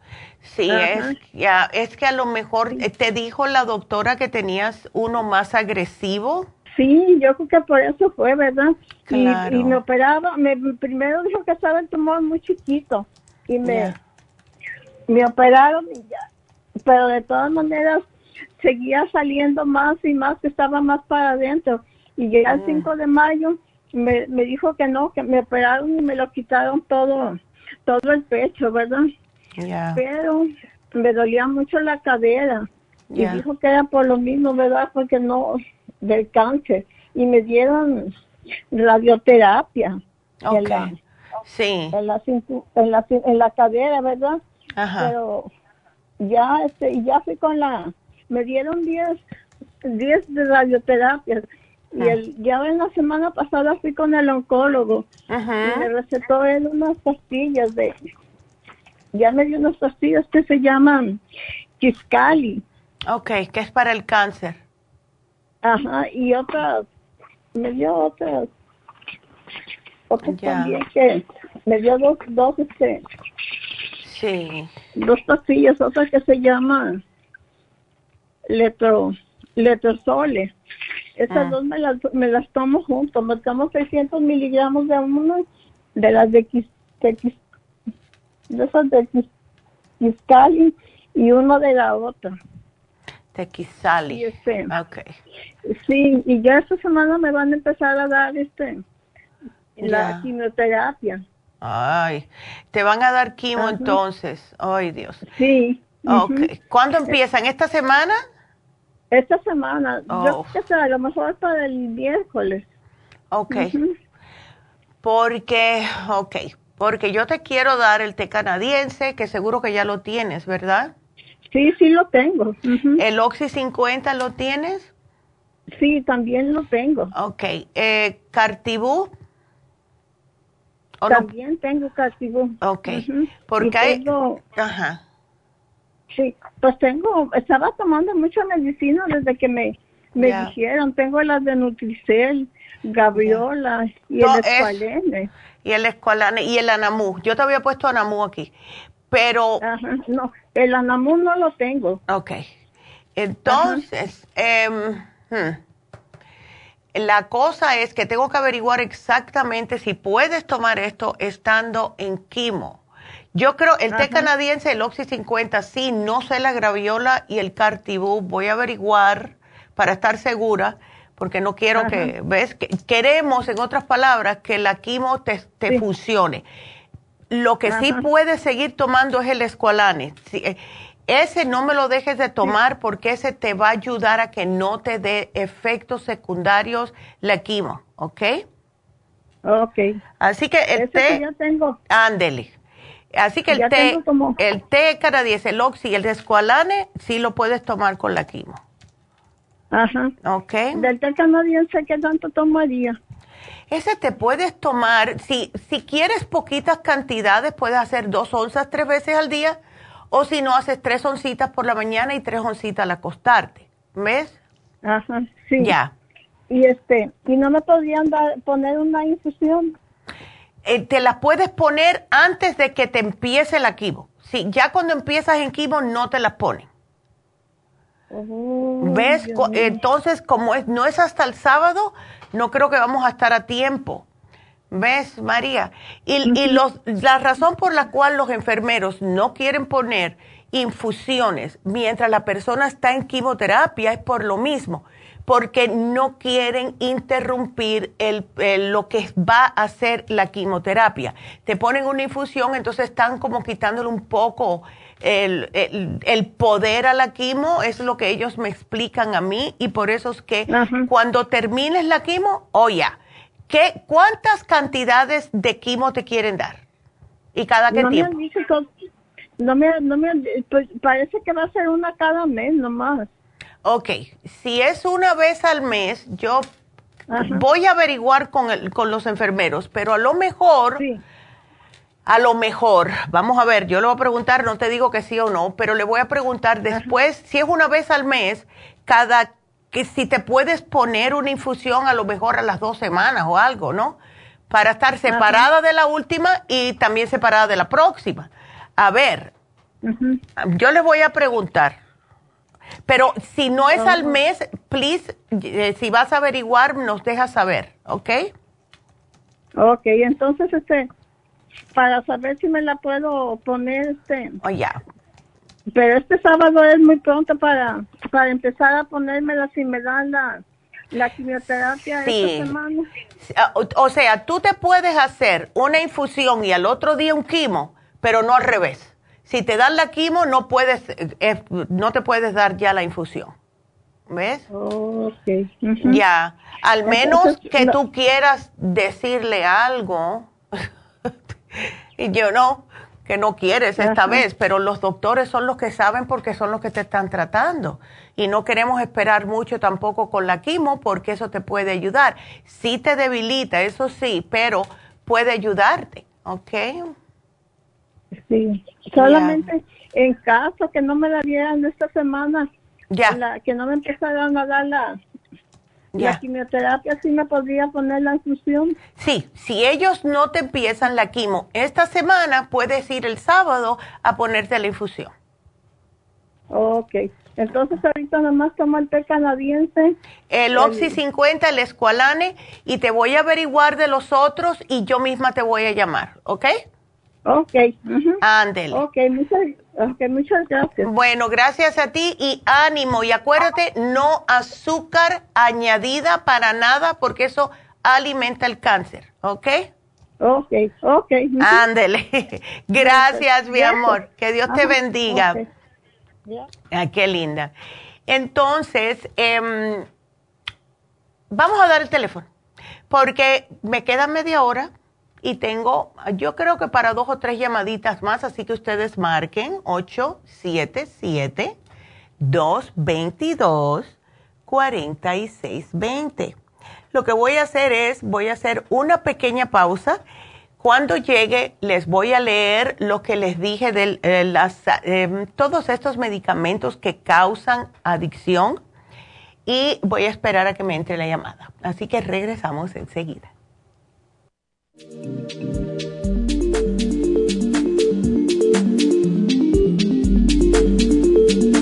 Sí, es, ya, es que a lo mejor eh, te dijo la doctora que tenías uno más agresivo. Sí, yo creo que por eso fue, ¿verdad? Claro. Y, me operaba, me, primero dijo que estaba el tumor muy chiquito y me, me operaron y ya. Pero de todas maneras seguía saliendo más y más, que estaba más para adentro. Y llegué el 5 de mayo, me, me dijo que no, que me operaron y me lo quitaron todo, todo el pecho, ¿verdad? Pero me dolía mucho la cadera. Y dijo que era por lo mismo, ¿verdad? Porque no, del cáncer. Y me dieron radioterapia. En la, sí. En la, en la, en la cadera, ¿verdad? Pero ya, este, ya fui con la, me dieron 10 10 de radioterapia. Y ah. el, ya en la semana pasada fui con el oncólogo. Y me recetó él unas pastillas de ya me dio unas pastillas que se llaman Kiscali. Ok, que es para el cáncer. Ajá, y otras, me dio otras, otras también que, me dio dos, dos, este, sí. dos pastillas, otra que se llama letro, letrozole. Esas ah. dos me las, me las tomo juntos, me tomo 600 miligramos de uno, de las de, de esas de Kiscali y uno de la otra. Tequisali. Este, Sí, y ya esta semana me van a empezar a dar este la quimioterapia. Ay, te van a dar quimio entonces. Ay, Dios. Sí. Okay. ¿Cuándo empiezan? ¿Esta semana? Esta semana. Yo oh. creo que a lo mejor para el miércoles. Ok. Porque, ok, porque yo te quiero dar el té canadiense, que seguro que ya lo tienes, ¿verdad? Sí, sí lo tengo. ¿El Oxy 50 lo tienes? Sí, también lo tengo. Ok. Eh, ¿Cartibú? También tengo Cartibú. Ok. Porque hay... Ajá. Sí, pues tengo, estaba tomando mucha medicina desde que me, me dijeron. Tengo las de Nutricel, Gabriola y el Escualene y el y el anamú. Yo te había puesto anamú aquí, pero... no, el anamú no lo tengo. Ok. Entonces, hmm, la cosa es que tengo que averiguar exactamente si puedes tomar esto estando en quimo. Yo creo, el té canadiense, el Oxy 50, sí, no sé la graviola y el cartibú. Voy a averiguar para estar segura porque no quiero que, ¿ves? queremos, en otras palabras, que la quimo te, funcione. Lo que sí puedes seguir tomando es el escualane. Eh, ese no me lo dejes de tomar porque ese te va a ayudar a que no te dé efectos secundarios la quimo, ¿ok? Ok. Así que el té... ya tengo. Ándele. Así que el té, el té canadiense, el oxy y el escualane, sí lo puedes tomar con la quimo. Ajá. Ok. Del té canadiense, ¿qué tanto tomaría? Ese te puedes tomar, si, si quieres poquitas cantidades, puedes hacer dos onzas tres veces al día, o si no, haces tres oncitas por la mañana y tres oncitas al acostarte. ¿Ves? Ajá, sí. Ya. Y este, ¿y no me podrían dar, poner una infusión? Eh, te las puedes poner antes de que te empiece la quimo. Sí, ya cuando empiezas en quimo no te las ponen. Oh, ¿Ves? Entonces, como es, no es hasta el sábado, no creo que vamos a estar a tiempo. ¿Ves, María? Y, y los, la razón por la cual los enfermeros no quieren poner infusiones mientras la persona está en quimioterapia es por lo mismo, porque no quieren interrumpir el, lo que va a hacer la quimioterapia. Te ponen una infusión, entonces están como quitándole un poco el, el, poder a la quimo, es lo que ellos me explican a mí, y por eso es que cuando termines la quimo, oh ya, ¿qué, ¿cuántas cantidades de quimo te quieren dar? ¿Y cada qué tiempo? no me, no me, pues parece que va a ser una cada mes nomás. Ok, si es una vez al mes, yo voy a averiguar con, el, con los enfermeros, pero a lo mejor, a lo mejor, vamos a ver, yo le voy a preguntar, no te digo que sí o no, pero le voy a preguntar después, si es una vez al mes, cada, que si te puedes poner una infusión a lo mejor a las dos semanas o algo, ¿no? Para estar separada de la última y también separada de la próxima. A ver, yo le voy a preguntar pero si no es al mes, please, eh, si vas a averiguar, nos dejas saber, ¿ok? Ok, entonces, este, para saber si me la puedo poner, este... Oh, ya. Pero este sábado es muy pronto para, para empezar a ponérmela si me dan la, la quimioterapia esta semana. Ah, o sea, tú te puedes hacer una infusión y al otro día un quimo, pero no al revés si te dan la quimo, no puedes, eh, no te puedes dar ya la infusión. ¿Ves? Okay. Ya, al menos que tú quieras decirle algo. Y yo no, que no quieres esta vez, pero los doctores son los que saben porque son los que te están tratando. Y no queremos esperar mucho tampoco con la quimo porque eso te puede ayudar. Sí te debilita, eso sí, pero puede ayudarte, ¿ok? Sí, solamente en caso que no me la dieran esta semana, ya. que no me empezaran a dar la, la quimioterapia, ¿sí me podría poner la infusión? Sí, si ellos no te empiezan la quimo esta semana, puedes ir el sábado a ponerte la infusión. Ok, entonces ahorita nomás toma el té canadiense. El Oxy 50, el Esqualane, y te voy a averiguar de los otros y yo misma te voy a llamar, ¿ok? Ok. Ándele. Ok, muchas, muchas gracias. Bueno, gracias a ti y ánimo. Y acuérdate, no azúcar añadida para nada porque eso alimenta el cáncer, ¿ok? Ok, ok. Ándele. Gracias, mi amor. Que Dios te bendiga. Ay, qué linda. Entonces, em, vamos a dar el teléfono porque me queda media hora y tengo, yo creo que para dos o tres llamaditas más, así que ustedes marquen 877-222-4620. Lo que voy a hacer es, voy a hacer una pequeña pausa. Cuando llegue, les voy a leer lo que les dije de eh, las, eh, todos estos medicamentos que causan adicción y voy a esperar a que me entre la llamada. Así que regresamos enseguida. Thank you.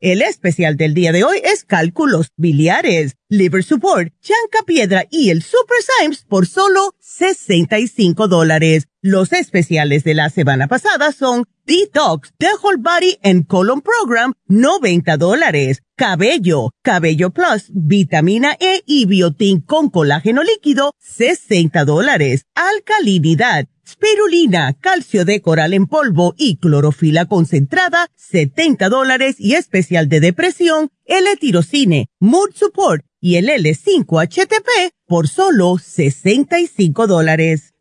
El especial del día de hoy es cálculos biliares, liver support, chanca piedra y el super Symes por solo 65 dólares. Los especiales de la semana pasada son Detox, The Whole Body and Colon Program, 90 dólares. Cabello, Cabello Plus, Vitamina E y Biotin con colágeno líquido, 60 dólares. Alcalinidad, spirulina, calcio de coral en polvo y clorofila concentrada, 70 dólares y especial de depresión, L-tirocine, Mood Support y el L5-HTP por solo 65 dólares.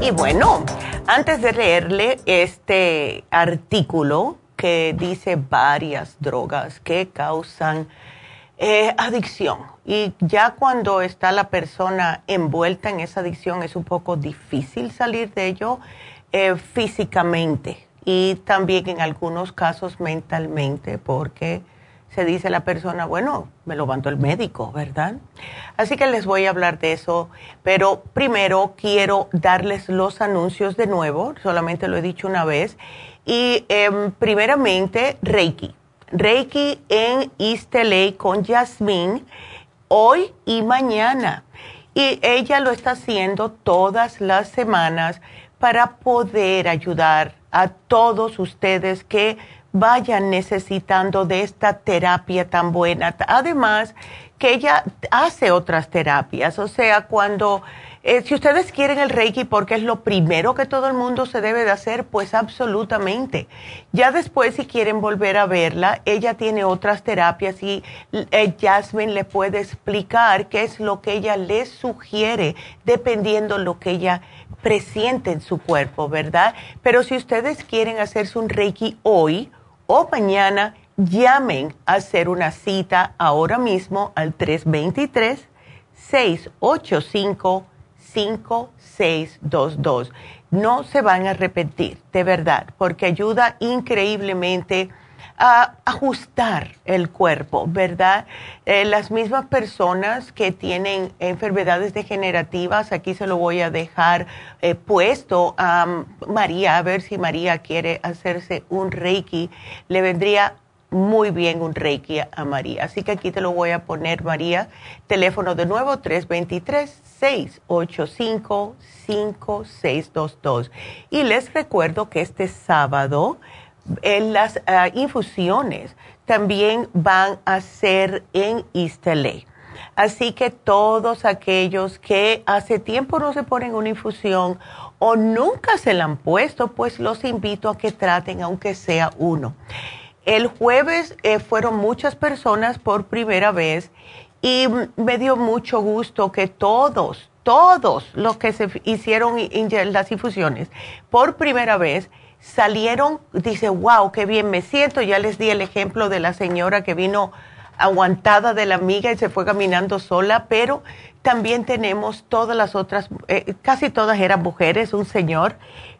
Y bueno, antes de leerle este artículo que dice varias drogas que causan eh, adicción y ya cuando está la persona envuelta en esa adicción es un poco difícil salir de ello eh, físicamente y también en algunos casos mentalmente porque se dice la persona, bueno, me lo mandó el médico, ¿verdad? Así que les voy a hablar de eso, pero primero quiero darles los anuncios de nuevo, solamente lo he dicho una vez, y em, primeramente Reiki. Reiki en LA con Yasmín hoy y mañana. Y ella lo está haciendo todas las semanas para poder ayudar a todos ustedes que vayan necesitando de esta terapia tan buena. Además, que ella hace otras terapias, o sea, cuando, eh, si ustedes quieren el Reiki porque es lo primero que todo el mundo se debe de hacer, pues absolutamente. Ya después, si quieren volver a verla, ella tiene otras terapias y eh, Jasmine le puede explicar qué es lo que ella les sugiere, dependiendo lo que ella presiente en su cuerpo, ¿verdad? Pero si ustedes quieren hacerse un Reiki hoy, o mañana llamen a hacer una cita ahora mismo al 323-685-5622. No se van a arrepentir, de verdad, porque ayuda increíblemente a ajustar el cuerpo, ¿verdad? Eh, las mismas personas que tienen enfermedades degenerativas, aquí se lo voy a dejar eh, puesto a María, a ver si María quiere hacerse un reiki, le vendría muy bien un reiki a María. Así que aquí te lo voy a poner, María. Teléfono de nuevo, 323-685-5622. Y les recuerdo que este sábado las ah, infusiones también van a ser en East Así que todos aquellos que hace tiempo no se ponen una infusión o nunca se la han puesto, pues los invito a que traten aunque sea uno. El jueves eh, fueron muchas personas por primera vez y me dio mucho gusto que todos, todos los que se hicieron las infusiones por primera vez, salieron, dice, wow, qué bien me siento. Ya les di el ejemplo de la señora que vino aguantada de la amiga y se fue caminando sola, pero también tenemos todas las otras, eh, casi todas eran mujeres, un señor,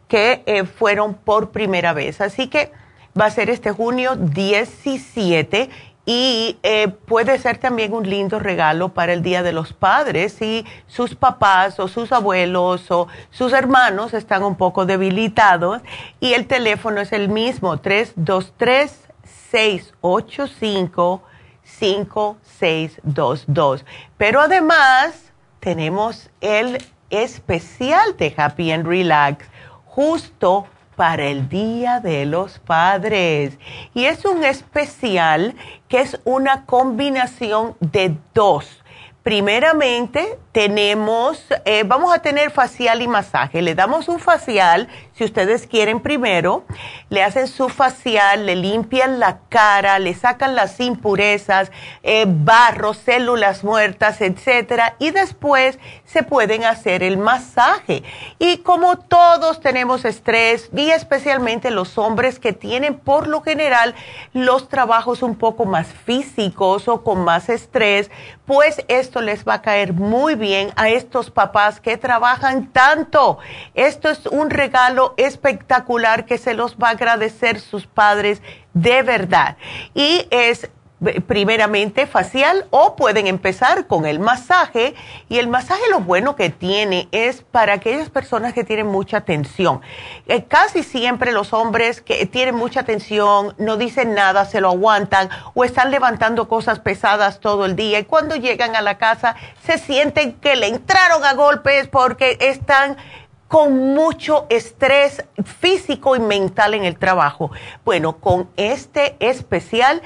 que eh, fueron por primera vez. Así que va a ser este junio 17 y eh, puede ser también un lindo regalo para el Día de los Padres si sus papás o sus abuelos o sus hermanos están un poco debilitados. Y el teléfono es el mismo, 323-685-5622. Pero además tenemos el especial de Happy and Relax justo para el Día de los Padres. Y es un especial que es una combinación de dos Primeramente, tenemos, eh, vamos a tener facial y masaje. Le damos un facial, si ustedes quieren primero, le hacen su facial, le limpian la cara, le sacan las impurezas, eh, barro, células muertas, etcétera, y después se pueden hacer el masaje. Y como todos tenemos estrés, y especialmente los hombres que tienen por lo general los trabajos un poco más físicos o con más estrés, pues esto les va a caer muy bien a estos papás que trabajan tanto. Esto es un regalo espectacular que se los va a agradecer sus padres de verdad. Y es primeramente facial o pueden empezar con el masaje y el masaje lo bueno que tiene es para aquellas personas que tienen mucha tensión. Eh, casi siempre los hombres que tienen mucha tensión no dicen nada, se lo aguantan o están levantando cosas pesadas todo el día y cuando llegan a la casa se sienten que le entraron a golpes porque están con mucho estrés físico y mental en el trabajo. Bueno, con este especial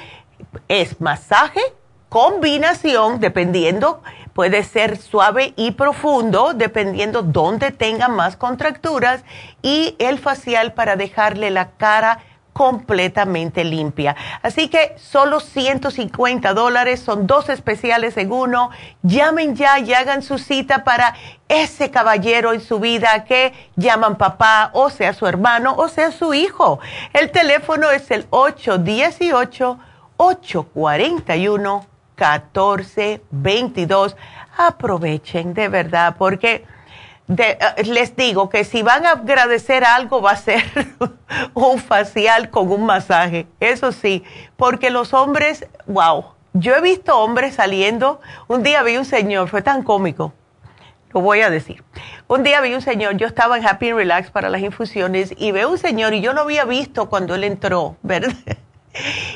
es masaje, combinación, dependiendo, puede ser suave y profundo, dependiendo dónde tenga más contracturas, y el facial para dejarle la cara completamente limpia. Así que solo 150 dólares, son dos especiales en uno. Llamen ya y hagan su cita para ese caballero en su vida que llaman papá, o sea su hermano, o sea su hijo. El teléfono es el 818 841-1422. Aprovechen de verdad porque eh, les digo que si van a agradecer algo va a ser un facial con un masaje. Eso sí, porque los hombres, wow, yo he visto hombres saliendo. Un día vi un señor, fue tan cómico. Lo voy a decir. Un día vi un señor, yo estaba en Happy and Relax para las infusiones y veo un señor y yo lo había visto cuando él entró, ¿verdad?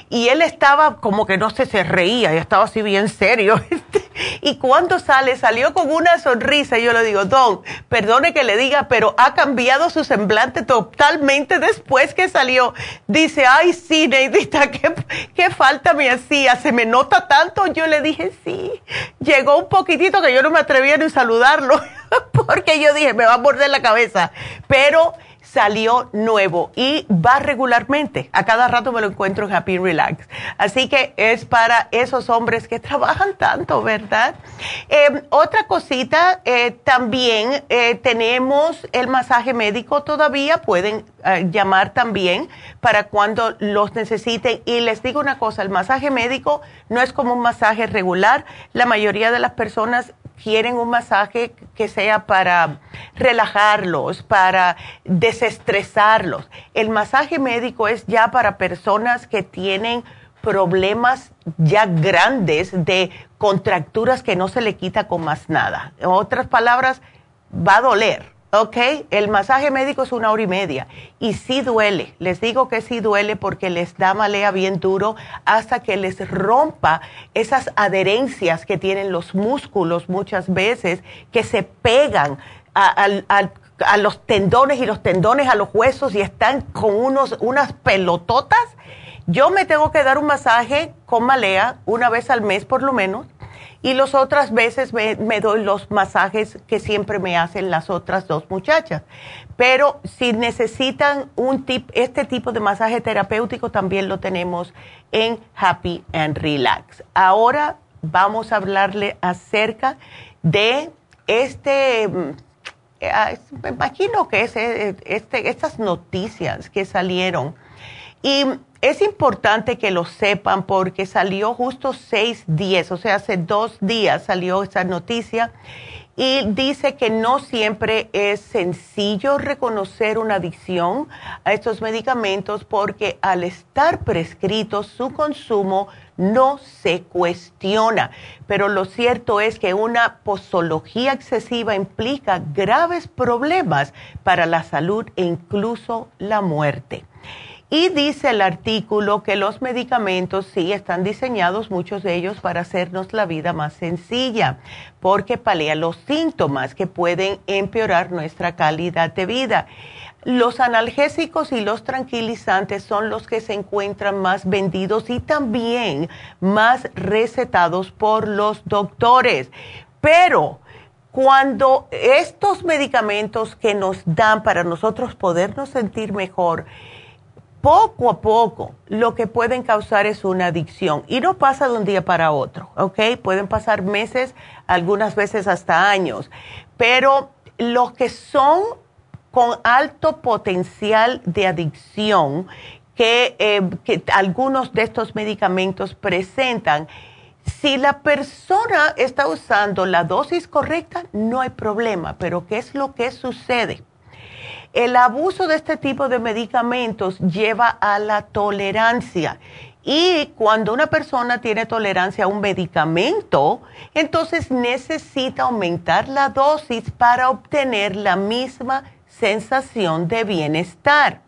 Y él estaba como que no se, se reía, y estaba así bien serio. y cuando sale, salió con una sonrisa. Y yo le digo, Don, perdone que le diga, pero ha cambiado su semblante totalmente después que salió. Dice, ay, sí, Neidita, ¿qué, qué falta me hacía? ¿Se me nota tanto? Yo le dije, sí. Llegó un poquitito que yo no me atrevía ni saludarlo, porque yo dije, me va a morder la cabeza. Pero salió nuevo y va regularmente. A cada rato me lo encuentro en Happy Relax. Así que es para esos hombres que trabajan tanto, ¿verdad? Em, otra cosita, eh, también eh, tenemos el masaje médico todavía. Pueden eh, llamar también para cuando los necesiten. Y les digo una cosa, el masaje médico no es como un masaje regular. La mayoría de las personas quieren un masaje que sea para relajarlos, para desestresarlos. El masaje médico es ya para personas que tienen problemas ya grandes de contracturas que no se le quita con más nada. En otras palabras, va a doler ¿ok? El masaje médico es una hora y media y sí duele. Les digo que sí duele porque les da malea bien duro hasta que les rompa esas adherencias que tienen los músculos muchas veces que se pegan a, los tendones y los tendones a los huesos y están con unos, unas pelototas. Yo me tengo que dar un masaje con malea una vez al mes por lo menos y las otras veces me, doy los masajes que siempre me hacen las otras dos muchachas. Pero si necesitan un tip, este tipo de masaje terapéutico también lo tenemos en Happy and Relax. Ahora vamos a hablarle acerca de este, mm, eh, me imagino que es eh, este, estas noticias que salieron. Y es importante que lo sepan porque salió justo 6-10, o sea, hace dos días salió esta noticia y dice que no siempre es sencillo reconocer una adicción a estos medicamentos porque al estar prescritos su consumo no se cuestiona. Pero lo cierto es que una posología excesiva implica graves problemas para la salud e incluso la muerte. Y dice el artículo que los medicamentos sí están diseñados, muchos de ellos, para hacernos la vida más sencilla, porque palea los síntomas que pueden empeorar nuestra calidad de vida. los analgésicos y los tranquilizantes son los que se encuentran más vendidos y también más recetados por los doctores. Pero cuando estos medicamentos que nos dan para nosotros podernos sentir mejor, poco a poco lo que pueden causar es una adicción y no pasa de un día para otro, ¿ok? Pueden pasar meses, algunas veces hasta años, pero los que son con alto potencial de adicción eh, que, algunos de estos medicamentos presentan. Si la persona está usando la dosis correcta, no hay problema, pero ¿qué es lo que sucede? El abuso de este tipo de medicamentos lleva a la tolerancia y cuando una persona tiene tolerancia a un medicamento, entonces necesita aumentar la dosis para obtener la misma sensación de bienestar.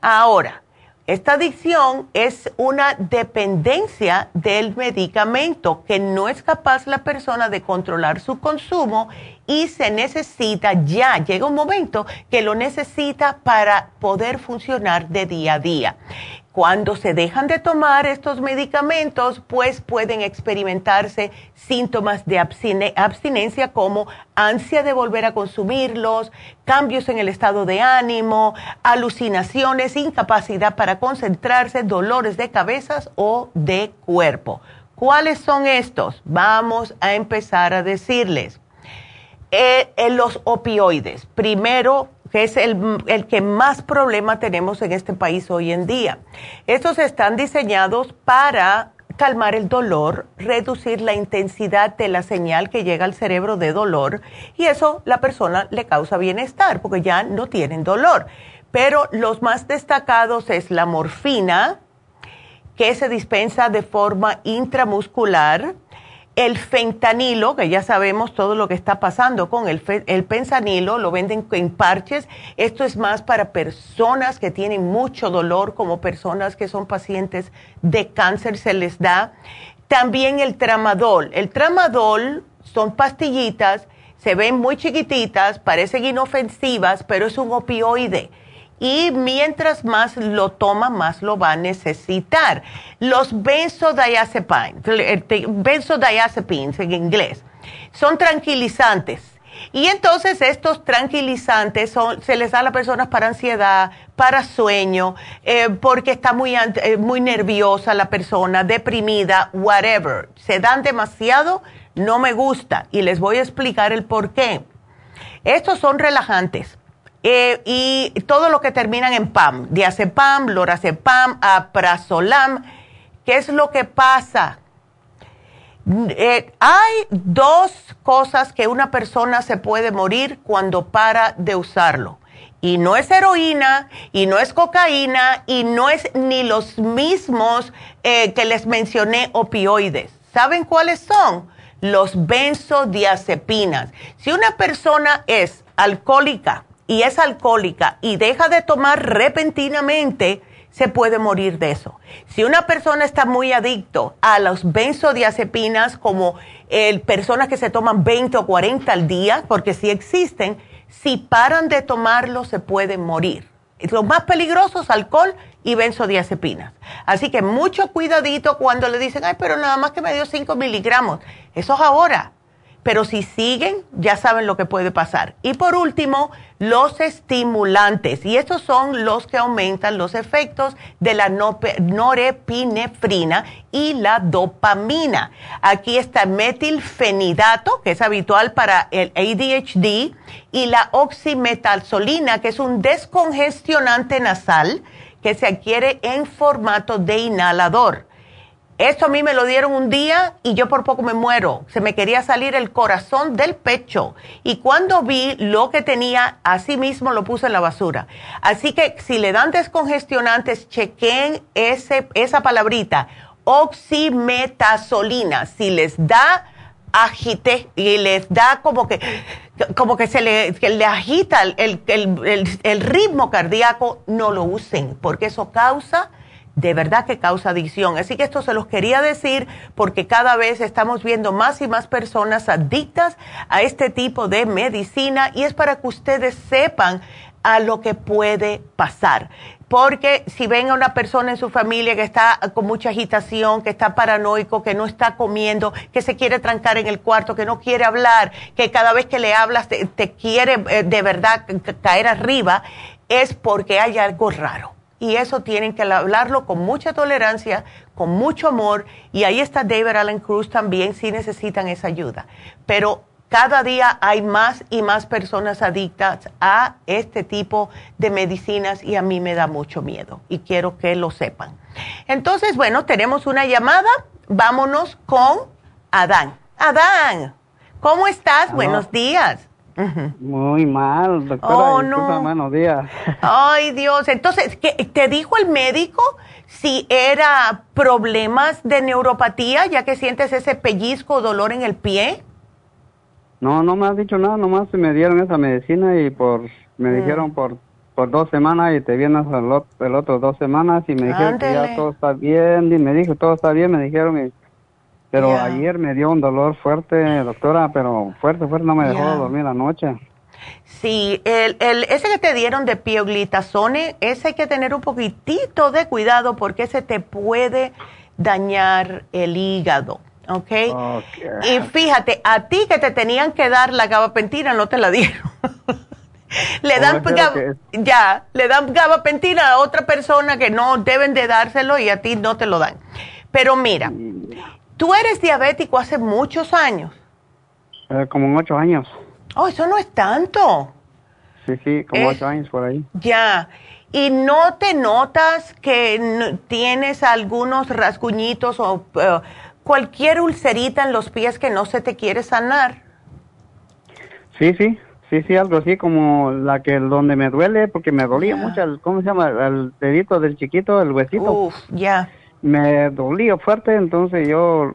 Ahora, esta adicción es una dependencia del medicamento que no es capaz la persona de controlar su consumo y se necesita ya, llega un momento que lo necesita para poder funcionar de día a día. Cuando se dejan de tomar estos medicamentos, pues pueden experimentarse síntomas de abstinencia como ansia de volver a consumirlos, cambios en el estado de ánimo, alucinaciones, incapacidad para concentrarse, dolores de cabezas o de cuerpo. ¿Cuáles son estos? Vamos a empezar a decirles. Eh, en los opioides, primero que es el, que más problema tenemos en este país hoy en día. Estos están diseñados para calmar el dolor, reducir la intensidad de la señal que llega al cerebro de dolor y eso la persona le causa bienestar porque ya no tienen dolor. Pero los más destacados es la morfina, que se dispensa de forma intramuscular, el fentanilo, que ya sabemos todo lo que está pasando con el, el pensanilo, lo venden en parches. Esto es más para personas que tienen mucho dolor, como personas que son pacientes de cáncer se les da. También el tramadol. El tramadol son pastillitas, se ven muy chiquititas, parecen inofensivas, pero es un opioide y mientras más lo toma, más lo va a necesitar. Los benzodiazepines, en inglés, son tranquilizantes. Y entonces estos tranquilizantes se les da a las personas para ansiedad, para sueño, eh, porque está muy, eh, muy nerviosa la persona, deprimida, whatever. Se dan demasiado, no me gusta. Y les voy a explicar el por qué. Estos son relajantes eh, y todo lo que terminan en PAM, diazepam, lorazepam, aprazolam. ¿Qué es lo que pasa? Eh, hay dos cosas que una persona se puede morir cuando para de usarlo. Y no es heroína, y no es cocaína, y no es ni los mismos eh, que les mencioné opioides. ¿Saben cuáles son? Los benzodiazepinas. Si una persona es alcohólica, y es alcohólica y deja de tomar repentinamente, se puede morir de eso. Si una persona está muy adicto a los benzodiazepinas, como personas que se toman 20 o 40 al día, porque si existen, si paran de tomarlo se pueden morir. Los más peligrosos, alcohol y benzodiazepinas. Así que mucho cuidadito cuando le dicen, ay, pero nada más que me dio 5 miligramos. Eso es ahora pero si siguen, ya saben lo que puede pasar. Y por último, los estimulantes. Y estos son los que aumentan los efectos de la norepinefrina y la dopamina. Aquí está metilfenidato, que es habitual para el ADHD, y la oximetalsolina, que es un descongestionante nasal que se adquiere en formato de inhalador. Esto a mí me lo dieron un día y yo por poco me muero. Se me quería salir el corazón del pecho. Y cuando vi lo que tenía, así mismo lo puse en la basura. Así que si le dan descongestionantes, chequen ese, esa palabrita, oximetazolina. Si les da agite y les da como que, como que se le, le agita el, el ritmo cardíaco, no lo usen, porque eso causa de verdad que causa adicción. Así que esto se los quería decir porque cada vez estamos viendo más y más personas adictas a este tipo de medicina y es para que ustedes sepan a lo que puede pasar. Porque si ven a una persona en su familia que está con mucha agitación, que está paranoico, que no está comiendo, que se quiere trancar en el cuarto, que no quiere hablar, que cada vez que le hablas te, quiere eh, de verdad caer arriba, es porque hay algo raro. Y eso tienen que hablarlo con mucha tolerancia, con mucho amor. Y ahí está David Allen Cruz también si necesitan esa ayuda. Pero cada día hay más y más personas adictas a este tipo de medicinas y a mí me da mucho miedo y quiero que lo sepan. Entonces, bueno, tenemos una llamada. Vámonos con Adán. Adán, ¿cómo estás? Buenos días. Muy mal, doctora. Oh, no. Buenos días. Ay, Dios. Entonces, ¿qué, ¿te dijo el médico si era problemas de neuropatía, ya que sientes ese pellizco o dolor en el pie? No, no me has dicho nada, nomás me dieron esa medicina y por me mm. dijeron por por dos semanas y te vienes el, el otro dos semanas y me dijeron que ya todo está bien y me dijo todo está bien, me dijeron pero ayer me dio un dolor fuerte, doctora, pero fuerte, fuerte, no me dejó dormir la noche. Sí, el, el, ese que te dieron de pioglitazone, ese hay que tener un poquitito de cuidado porque ese te puede dañar el hígado. Okay. ¿ok? Y fíjate, a ti que te tenían que dar la gabapentina no te la dieron. le dan ya, le dan gabapentina a otra persona que no deben de dárselo y a ti no te lo dan. Pero mira, tú eres diabético hace muchos años. Eh, como ocho años. Oh, eso no es tanto. Sí, sí, como ocho años por ahí. Ya. ¿Y no te notas que tienes algunos rasguñitos o eh, cualquier ulcerita en los pies que no se te quiere sanar. Sí, sí, sí, sí, algo así como la que donde me duele, porque me dolía mucho, el, ¿cómo se llama? El dedito del chiquito, el huesito. Uf, ya. Me dolía fuerte, entonces yo,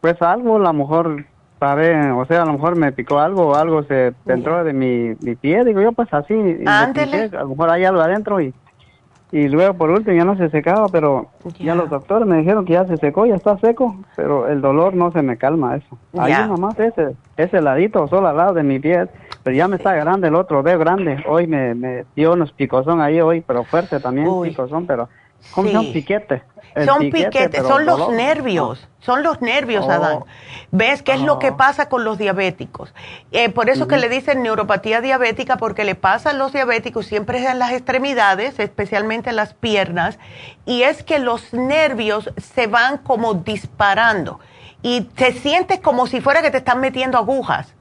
pues algo, a lo mejor paré, o sea, a lo mejor me picó algo, o algo se entró de mi, mi pie, digo yo, pues así, a lo mejor hay algo adentro y y luego por último ya no se secaba, pero ya los doctores me dijeron que ya se secó, ya está seco, pero el dolor no se me calma eso. Ahí nomás ese, ese ladito, solo al lado de mi pie, pero ya me está grande el otro dedo grande. Hoy me, me dio unos picozón ahí hoy, pero fuerte también picozón, pero ¿Cómo son piquetes? Son piquetes, son los nervios, son los nervios, oh. Adán. ¿Ves qué es lo que pasa con los diabéticos? Eh, por eso que le dicen neuropatía diabética, porque le pasa a los diabéticos siempre en las extremidades, especialmente en las piernas, y es que los nervios se van como disparando y te sientes como si fuera que te están metiendo agujas.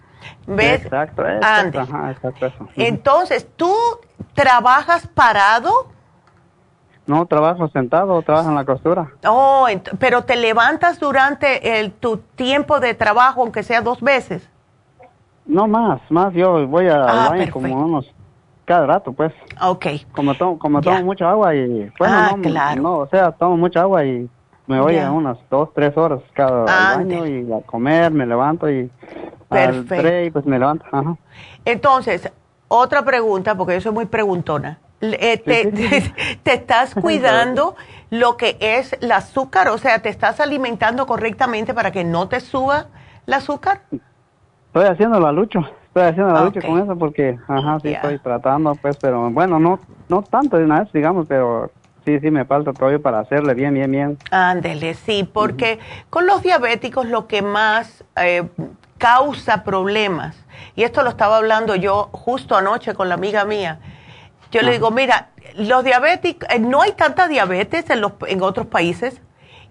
¿Ves? Exacto, exacto, exacto Entonces, ¿tú trabajas parado? No, trabajo sentado, trabajo en la costura. Oh, pero te levantas durante el, tu tiempo de trabajo, aunque sea dos veces. No más, más. Yo voy a ah, baño como unos cada rato, pues. Ok. Como tomo, como tomo mucha agua y bueno, ah, no, claro. no, o sea, tomo mucha agua y me voy a unas dos, tres horas cada baño y a comer, me levanto y Perfecto. al break, pues me levanto. Ajá. Entonces, otra pregunta, porque yo soy muy preguntona. Eh, te, estás cuidando lo que es el azúcar, o sea, te estás alimentando correctamente para que no te suba el azúcar. Estoy haciendo la lucha, estoy haciendo la lucha con eso porque, ajá, sí estoy tratando, pues, pero bueno, no, no tanto de una vez, digamos, pero sí, sí me falta todavía para hacerle bien, bien, bien. Ándele, sí, porque con los diabéticos lo que más eh, causa problemas, y esto lo estaba hablando yo justo anoche con la amiga mía, yo le digo, mira, los diabéticos, eh, no hay tanta diabetes en, los, en otros países,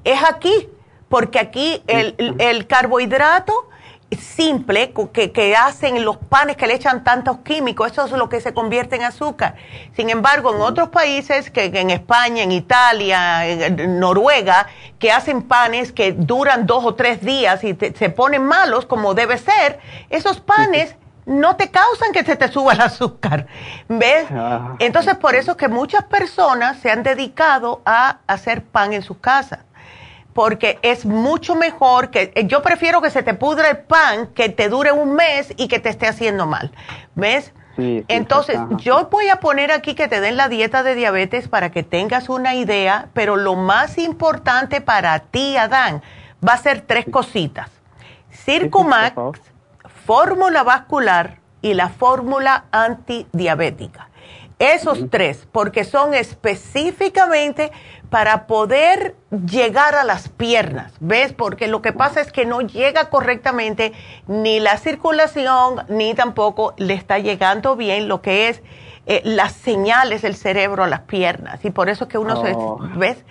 es aquí, porque aquí el, carbohidrato simple que, que, hacen los panes que le echan tantos químicos, eso es lo que se convierte en azúcar. Sin embargo, en otros países, que, en España, en Italia, en Noruega, que hacen panes que duran dos o tres días y se ponen malos como debe ser, esos panes no te causan que se te suba el azúcar. ¿Ves? Ah. Entonces, por eso que muchas personas se han dedicado a hacer pan en sus casas. Porque es mucho mejor que, eh, yo prefiero que se te pudre el pan, que te dure un mes y que te esté haciendo mal. ¿Ves? Entonces, yo voy a poner aquí que te den la dieta de diabetes para que tengas una idea, pero lo más importante para ti, Adán, va a ser tres cositas. Circumax fórmula vascular y la fórmula antidiabética. Esos tres, porque son específicamente para poder llegar a las piernas, ¿ves? Porque lo que pasa es que no llega correctamente ni la circulación, ni tampoco le está llegando bien lo que es eh, las señales del cerebro a las piernas. Y por eso es que uno se, oh. ¿ves?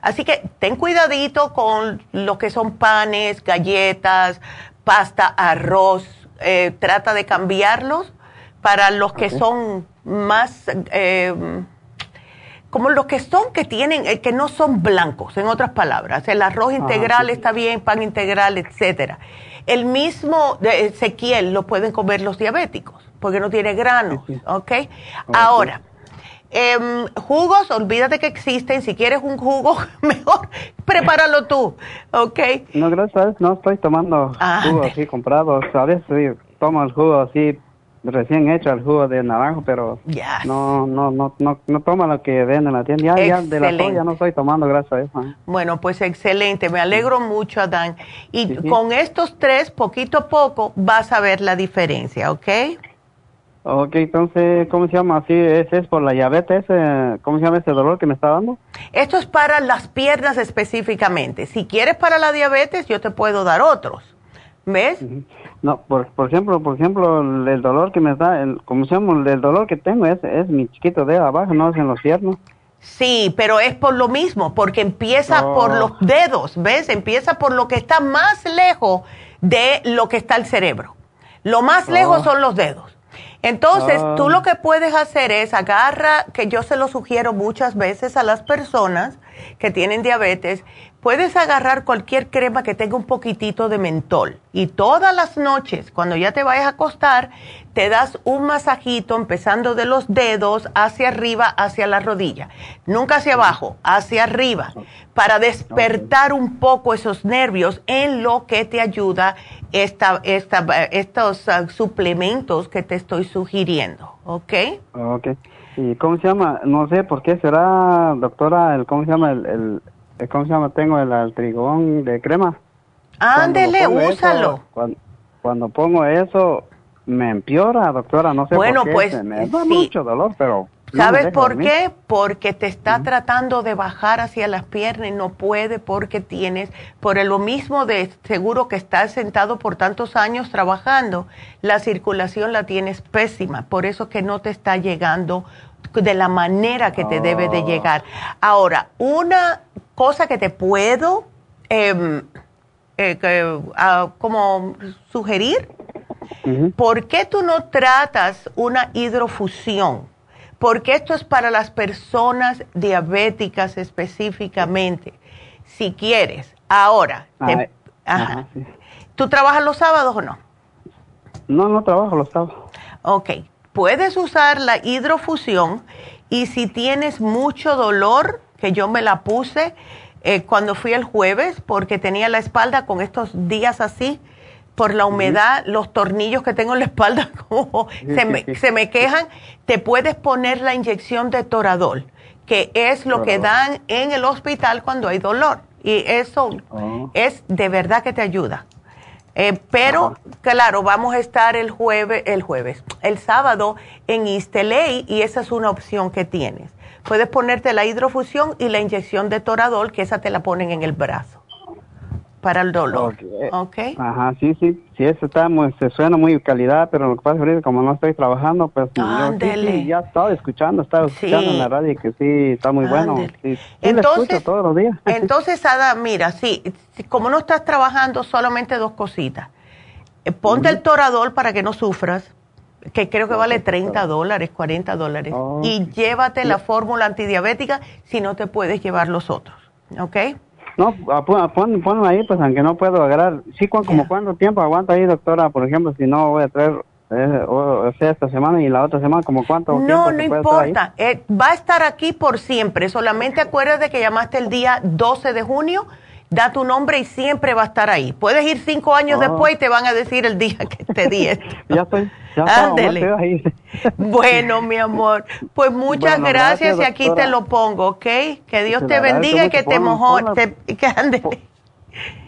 Así que ten cuidadito con lo que son panes, galletas, pasta, arroz. Eh, trata de cambiarlos para los que son más... Eh, como los que son que tienen, eh, que no son blancos, en otras palabras. El arroz integral está bien, pan integral, etcétera. El mismo de Ezequiel lo pueden comer los diabéticos, porque no tiene granos, ¿ok? Ahora, em, jugos, olvídate que existen. Si quieres un jugo, mejor prepáralo tú, ¿ok? No, gracias, no estoy tomando ah, jugos así comprados. A veces tomo el jugo así recién hecho el jugo de naranjo, pero no, no, no, no, no toma lo que venden en la tienda. Ya, de la ya no estoy tomando, gracias a eso. ¿eh? Bueno, pues excelente, me alegro mucho, Adán. Y con estos tres, poquito a poco, vas a ver la diferencia, ¿ok? Ok, entonces, ¿cómo se llama? Así, ¿ese es por la diabetes? ¿Cómo se llama ese dolor que me está dando? Esto es para las piernas específicamente. Si quieres para la diabetes, yo te puedo dar otros. ¿Ves? No, por, por ejemplo, por ejemplo, el, dolor que me da, el, como se llama, el dolor que tengo es, es mi chiquito dedo abajo, no es en los ciernos. Sí, pero es por lo mismo, porque empieza por los dedos, ¿ves? Empieza por lo que está más lejos de lo que está el cerebro. Lo más lejos oh. son los dedos. Entonces, tú ah. lo que puedes hacer es agarra, que yo se lo sugiero muchas veces a las personas que tienen diabetes, puedes agarrar cualquier crema que tenga un poquitito de mentol y todas las noches, cuando ya te vayas a acostar, te das un masajito empezando de los dedos hacia arriba, hacia la rodilla. Nunca hacia abajo, hacia arriba, para despertar un poco esos nervios en lo que te ayuda esta, esta, estos uh, suplementos que te estoy sugiriendo. ¿Ok? Ok. ¿Y cómo se llama? No sé por qué será, doctora, el, ¿cómo se llama el ¿cómo se llama? Tengo el altrigón de crema. Ándele, úsalo. cuando, pongo eso, me empeora, doctora, no sé bueno, por qué. pues me da mucho dolor, pero... ¿Sabes por qué? Porque te está tratando de bajar hacia las piernas y no puede porque tienes, por lo mismo de seguro que estás sentado por tantos años trabajando, la circulación la tienes pésima, por eso que no te está llegando de la manera que te debe de oh. llegar. Ahora, una cosa que te puedo em, eh, ah, como sugerir, ¿por qué tú no tratas una hidrofusión? Porque esto es para las personas diabéticas específicamente. Si quieres, ahora, ¿tú trabajas los sábados o no? No, no trabajo los sábados. Ok, puedes usar la hidrofusión y si tienes mucho dolor, que yo me la puse eh, cuando fui el jueves porque tenía la espalda con estos días así por la humedad, los tornillos que tengo en la espalda como se, me, se me quejan, te puedes poner la inyección de toradol, que es lo que dan en el hospital cuando hay dolor. Y eso ah. es de verdad que te ayuda. Eh, pero, claro, vamos a estar el jueves, el jueves, el sábado en East y esa es una opción que tienes. Puedes ponerte la hidrofusión y la inyección de toradol, que esa te la ponen en el brazo para el dolor. Ok. Ajá, sí, sí, sí, eso está muy, se suena muy calidad, pero lo que pasa es que como no estoy trabajando, pues yo sí, ya estaba escuchando, estaba escuchando en la radio que sí, está muy bueno. Sí, entonces, todos los días. Entonces, Ada, mira, sí, como no estás trabajando, solamente dos cositas. Eh, ponte el toradol para que no sufras que creo que vale 30 dólares, 40 dólares. Y llévate la fórmula antidiabética si no te puedes llevar los otros. ¿Ok? No, pon, ponlo ahí, pues aunque no puedo agarrar. Sí, como cuánto tiempo aguanta ahí, doctora, por ejemplo, si no voy a traer, eh, o, sea, esta semana y la otra semana, como cuánto no, tiempo No, no importa. Eh, va a estar aquí por siempre. Solamente acuérdate que llamaste el día 12 de junio da tu nombre y siempre va a estar ahí. Puedes ir cinco años ah. después y te van a decir el día que te di ya estoy, ya Ándele. bueno, mi amor, pues muchas gracias, y aquí te lo pongo, ¿ok? Que Dios te bendiga y que te te, que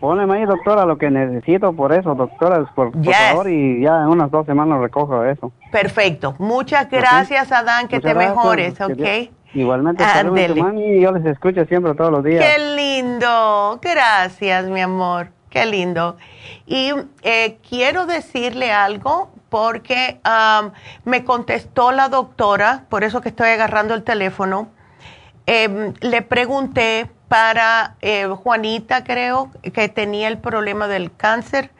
Póneme ahí, doctora, lo que necesito por eso, doctora, por, favor, y ya en unas dos semanas recojo eso. Perfecto. Muchas gracias, Adán, que te mejores, ¿ok? Igualmente, y yo les escucho siempre todos los días. Qué lindo. Gracias, mi amor. Qué lindo. Y eh, quiero decirle algo porque me contestó la doctora, por eso que estoy agarrando el teléfono. Em, le pregunté para eh, Juanita, creo, que tenía el problema del cáncer.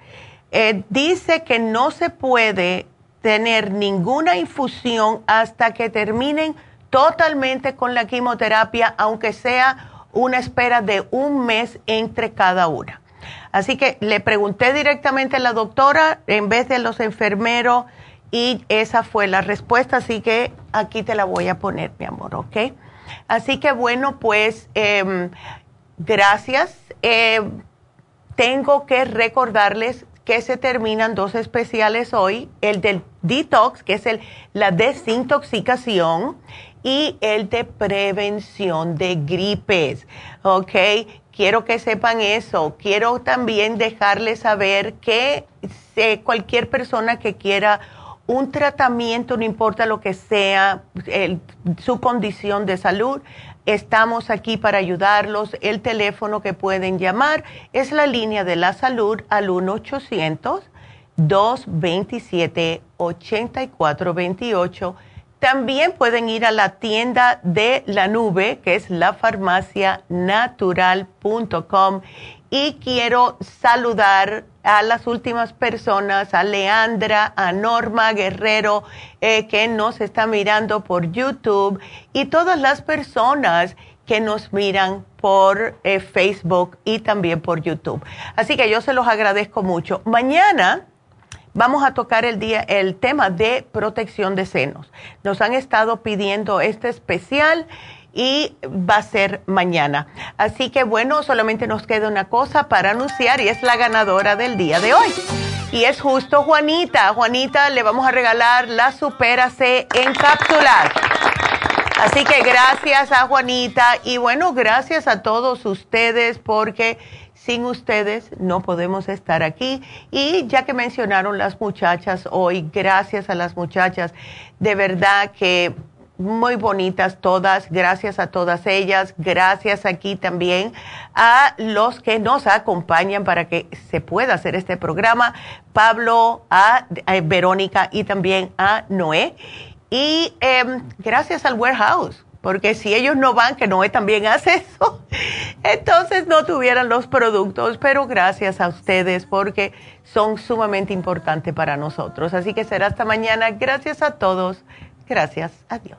Eh, dice que no se puede tener ninguna infusión hasta que terminen totalmente con la quimioterapia, aunque sea una espera de un mes entre cada una. Así que le pregunté directamente a la doctora en vez de los enfermeros y esa fue la respuesta, así que aquí te la voy a poner, mi amor, ¿ok? Así que bueno, pues em, gracias. Em, tengo que recordarles que se terminan dos especiales hoy, el del detox, que es el, la desintoxicación, y el de prevención de gripes. ¿Ok? Quiero que sepan eso. Quiero también dejarles saber que cualquier persona que quiera un tratamiento, no importa lo que sea, su condición de salud, estamos aquí para ayudarlos. El teléfono que pueden llamar es la línea de la salud al 1-800-227-8428 también pueden ir a la tienda de la nube, que es lafarmacianatural.com. Y quiero saludar a las últimas personas, a Leandra, a Norma Guerrero, eh, que nos está mirando por YouTube, y todas las personas que nos miran por eh, Facebook y también por YouTube. Así que yo se los agradezco mucho. Mañana vamos a tocar el, día, el tema de protección de senos. Nos han estado pidiendo este especial y va a ser mañana. Así que bueno, solamente nos queda una cosa para anunciar y es la ganadora del día de hoy. Y es justo Juanita. Juanita le vamos a regalar la Supera C en cápsulas. Así que gracias a Juanita y bueno, gracias a todos ustedes porque sin ustedes no podemos estar aquí. Y ya que mencionaron las muchachas hoy, gracias a las muchachas, de verdad que muy bonitas todas, gracias a todas ellas, gracias aquí también a los que nos acompañan para que se pueda hacer este programa, Pablo, a, Verónica y también a Noé. Y em, gracias al warehouse porque si ellos no van, que Noé también hace eso, entonces no tuvieran los productos, pero gracias a ustedes porque son sumamente importantes para nosotros. Así que será hasta mañana. Gracias a todos. Gracias. Adiós.